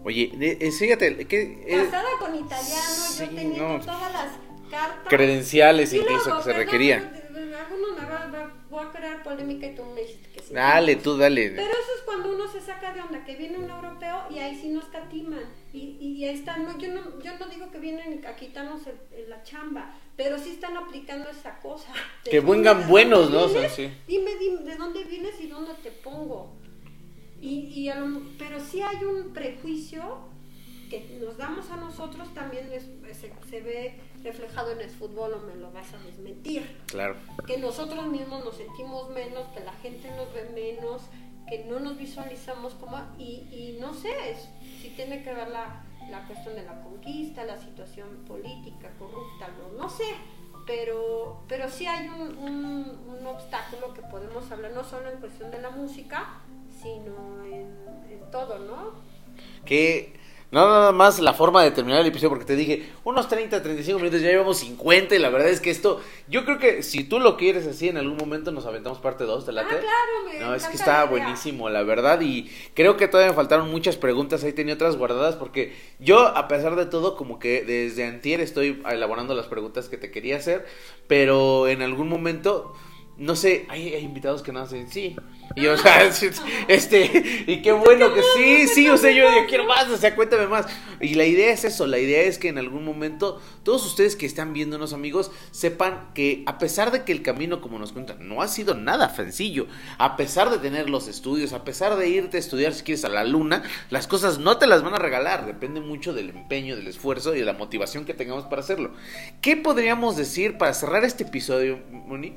Oye, eh, fíjate, que... Casada con italiano, yo tenía todas las cartas. Credenciales incluso que se requerían. Algunos me voy a crear polémica y tú me dijiste que sí. Dale, tú dale. Pero eso es cuando uno se saca de onda, que viene un europeo y ahí sí nos catiman. Y, y, ahí están, no, yo, no, yo no digo que vienen a quitarnos la chamba, pero sí están aplicando esa cosa. Que vengan buenos, ¿no? sí. dime, dime, de dónde vienes y dónde te pongo. Y, y pero sí hay un prejuicio que nos damos a nosotros también se, se, ve reflejado en el fútbol o me lo vas a desmentir. Claro. Que nosotros mismos nos sentimos menos, que la gente nos ve menos, que no nos visualizamos como... Y, y no sé, si tiene que ver la, la, cuestión de la conquista, la situación política, corrupta, no, no sé. Pero, pero sí hay un, un, un obstáculo que podemos hablar, no solo en cuestión de la música, sino en, en todo, ¿no? Que no, nada más la forma de terminar el episodio, porque te dije, unos 30, 35 minutos, ya llevamos 50 y la verdad es que esto, yo creo que si tú lo quieres así, en algún momento nos aventamos parte 2, ¿te la Ah, claro, No, es que está buenísimo, la verdad, y creo que todavía me faltaron muchas preguntas, ahí tenía otras guardadas, porque yo, a pesar de todo, como que desde antier estoy elaborando las preguntas que te quería hacer, pero en algún momento no sé, hay, invitados que no hacen sí. Y o sea, este, y qué bueno que sí, sí, o sea, yo, quiero más, o sea, cuéntame más. Y la idea es eso, la idea es que en algún momento todos ustedes que están viéndonos, amigos, sepan que a pesar de que el camino, como nos cuentan, no ha sido nada sencillo, a pesar de tener los estudios, a pesar de irte a estudiar si quieres a la luna, las cosas no te las van a regalar, depende mucho del empeño, del esfuerzo y de la motivación que tengamos para hacerlo. ¿Qué podríamos decir para cerrar este episodio, Moni?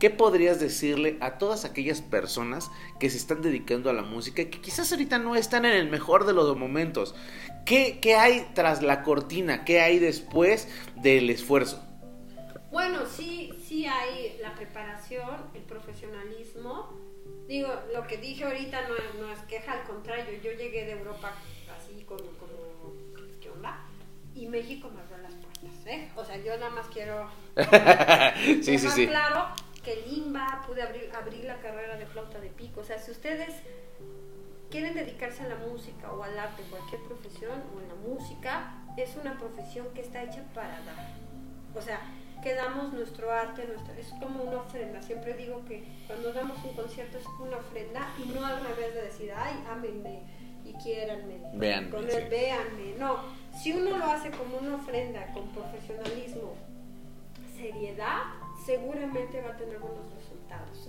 ¿Qué podrías decirle a todas aquellas personas que se están dedicando a la música y que quizás ahorita no están en el mejor de los momentos? ¿Qué, hay tras la cortina? ¿Qué hay después del esfuerzo? Bueno, sí, sí hay la preparación, el profesionalismo. Digo, lo que dije ahorita no, no es queja, al contrario, yo llegué de Europa así como, como ¿qué onda? Y México me abrió las puertas, ¿eh? O sea, yo nada más quiero... sí, sí, sí. Claro que Limba, pude abrir, abrir la carrera de flauta de pico. O sea, si ustedes quieren dedicarse a la música o al arte, cualquier profesión o en la música, es una profesión que está hecha para dar. O sea, que damos nuestro arte, nuestra, es como una ofrenda. Siempre digo que cuando damos un concierto es una ofrenda y no al revés de decir, ay, ámenme y quiéranme. Véanme. Con véanme. No, si uno lo hace como una ofrenda, con profesionalismo, seriedad, seguramente va a tener buenos resultados.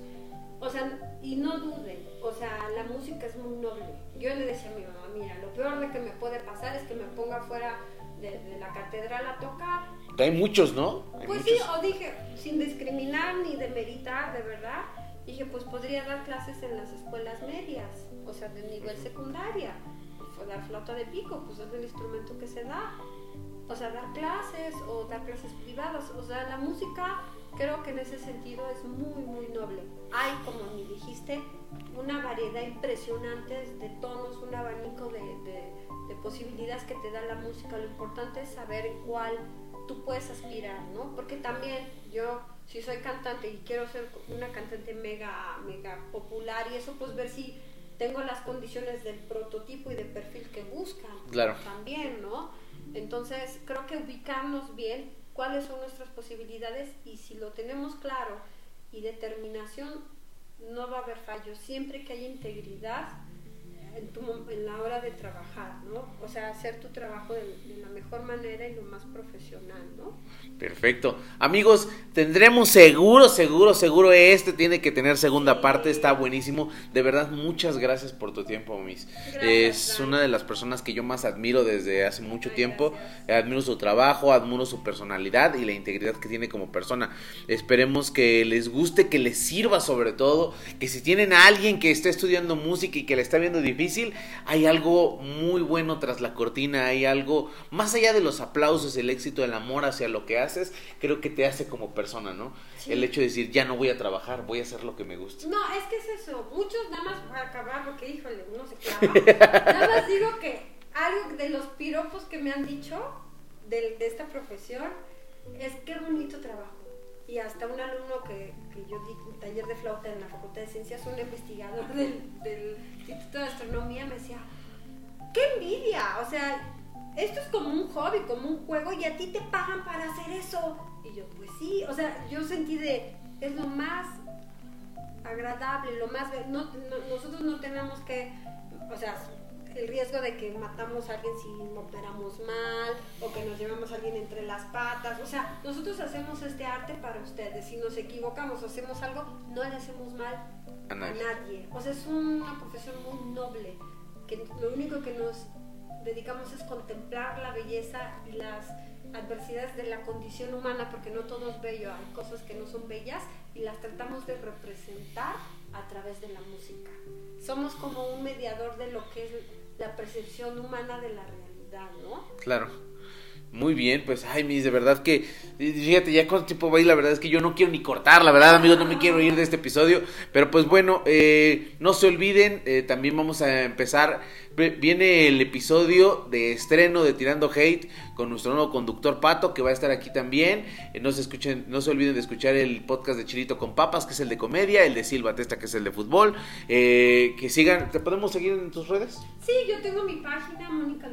O sea, y no duden, o sea, la música es muy noble. Yo le decía a mi mamá, mira, lo peor de que me puede pasar es que me ponga fuera de, la catedral a tocar. Hay muchos, ¿no? pues sí, o dije, sin discriminar ni demeritar, de verdad, dije, pues podría dar clases en las escuelas medias, o sea, de nivel secundaria. Dar flauta de pico, pues es el instrumento que se da. O sea, dar clases o dar clases privadas. O sea, la música creo que en ese sentido es muy, muy noble. Hay, como me dijiste, una variedad impresionante de tonos, un abanico de, de, posibilidades que te da la música. Lo importante es saber en cuál tú puedes aspirar, ¿no? Porque también yo, si soy cantante y quiero ser una cantante mega, mega popular y eso, pues ver si tengo las condiciones del prototipo y del perfil que buscan. Claro. También, ¿no? Entonces, creo que ubicarnos bien cuáles son nuestras posibilidades y si lo tenemos claro y determinación, no va a haber fallos. Siempre que haya integridad, en, la hora de trabajar, ¿no? O sea, hacer tu trabajo de, la mejor manera y lo más profesional, ¿no? Perfecto. Amigos, tendremos seguro, seguro, seguro, este tiene que tener segunda parte, está buenísimo. De verdad, muchas gracias por tu tiempo, Miss. es una de las personas que yo más admiro desde hace mucho tiempo. Admiro su trabajo, admiro su personalidad y la integridad que tiene como persona. Esperemos que les guste, que les sirva sobre todo, que si tienen a alguien que está estudiando música y que le está viendo difícil, hay algo muy bueno tras la cortina, hay algo más allá de los aplausos, el éxito, el amor hacia lo que haces, creo que te hace como persona, ¿no? El hecho de decir, ya no voy a trabajar, voy a hacer lo que me gusta. No, es que es eso, muchos nada más para acabar, porque híjole, uno se clava, nada más digo que algo de los piropos que me han dicho de, de esta profesión es qué bonito trabajo y hasta un alumno que, que, yo di un taller de flauta en la Facultad de Ciencias, un investigador del, Instituto de Astronomía, me decía, ¡qué envidia! O sea, esto es como un hobby, como un juego, y a ti te pagan para hacer eso. Y yo, pues sí, o sea, yo sentí de, es lo más agradable, lo más... nosotros no tenemos que, o sea, el riesgo de que matamos a alguien si operamos mal o que nos llevamos a alguien entre las patas. O sea, nosotros hacemos este arte para ustedes. Si nos equivocamos o hacemos algo, no le hacemos mal a nadie. O sea, es una profesión muy noble, que lo único que nos dedicamos es contemplar la belleza y las adversidades de la condición humana, porque no todo es bello, hay cosas que no son bellas y las tratamos de representar a través de la música. Somos como un mediador de lo que es la percepción humana de la realidad, ¿no? Claro. Muy bien, pues, ay, mis, de verdad que, fíjate, ya cuánto tiempo va ir, la verdad es que yo no quiero ni cortar, la verdad, amigos, no me quiero ir de este episodio, pero pues bueno, eh, no se olviden, eh, también vamos a empezar, viene el episodio de estreno de Tirando Hate con nuestro nuevo conductor Pato, que va a estar aquí también, eh, no se escuchen, no se olviden de escuchar el podcast de Chilito con Papas, que es el de comedia, el de Silva Testa, que es el de fútbol, que sigan, ¿te podemos seguir en tus redes? Sí, yo tengo mi página, Mónica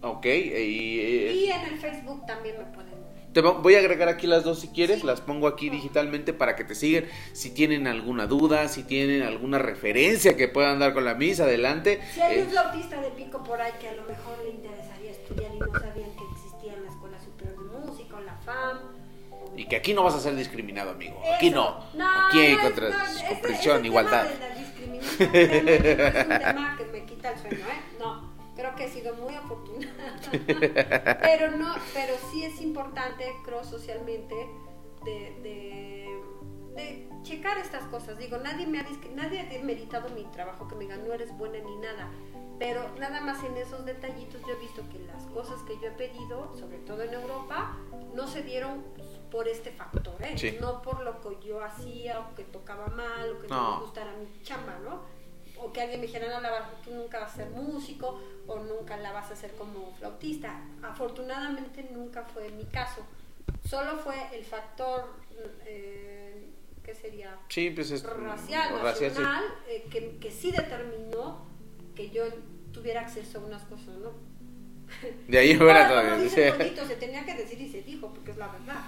López Lau Ok. Y, en el Facebook también me pueden te voy a agregar aquí las dos si quieres, las pongo aquí digitalmente para que te sigan. Si tienen alguna duda, si tienen alguna referencia que puedan dar con la misa, adelante. Si hay un eh, flautista de pico por ahí que a lo mejor le interesaría estudiar y no sabían que existía en la Escuela Superior de Música o la FAM. Y que aquí no vas a ser discriminado, amigo. Aquí no. aquí hay contra, comprensión, igualdad. es un tema que me quita el sueño, ¿eh? No que he sido muy afortunada. pero no, pero sí es importante, creo, socialmente, de, de, de, checar estas cosas. Digo, nadie me ha nadie ha demeritado mi trabajo, que me ganó, eres buena ni nada. Pero nada más en esos detallitos yo he visto que las cosas que yo he pedido, sobre todo en Europa, no se dieron por este factor, ¿eh? no por lo que yo hacía o que tocaba mal o que no me gustara mi chamba, ¿no? O que alguien me dijera, no, la, tú nunca vas a ser músico o nunca la vas a hacer como flautista. Afortunadamente nunca fue mi caso. Solo fue el factor, eh, ¿qué sería? Sí, pues es, racial, nacional, eh, que, que, sí determinó que yo tuviera acceso a unas cosas, ¿no? De ahí fuera todavía. Dice se tenía que decir y se dijo, porque es la verdad.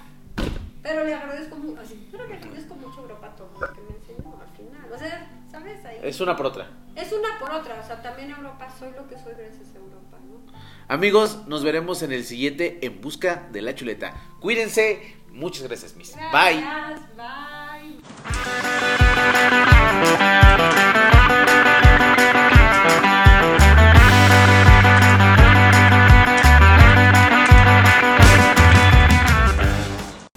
Pero le agradezco mucho, así, pero le agradezco mucho a Europa todo lo que me enseñó al final. O sea, ¿sabes? Ahí. Es una por otra. Es una por otra, o sea, también Europa, soy lo que soy gracias a Europa, ¿no? Amigos, nos veremos en el siguiente En Busca de la Chuleta. Cuídense. Muchas gracias, Miss. Bye. Gracias, bye.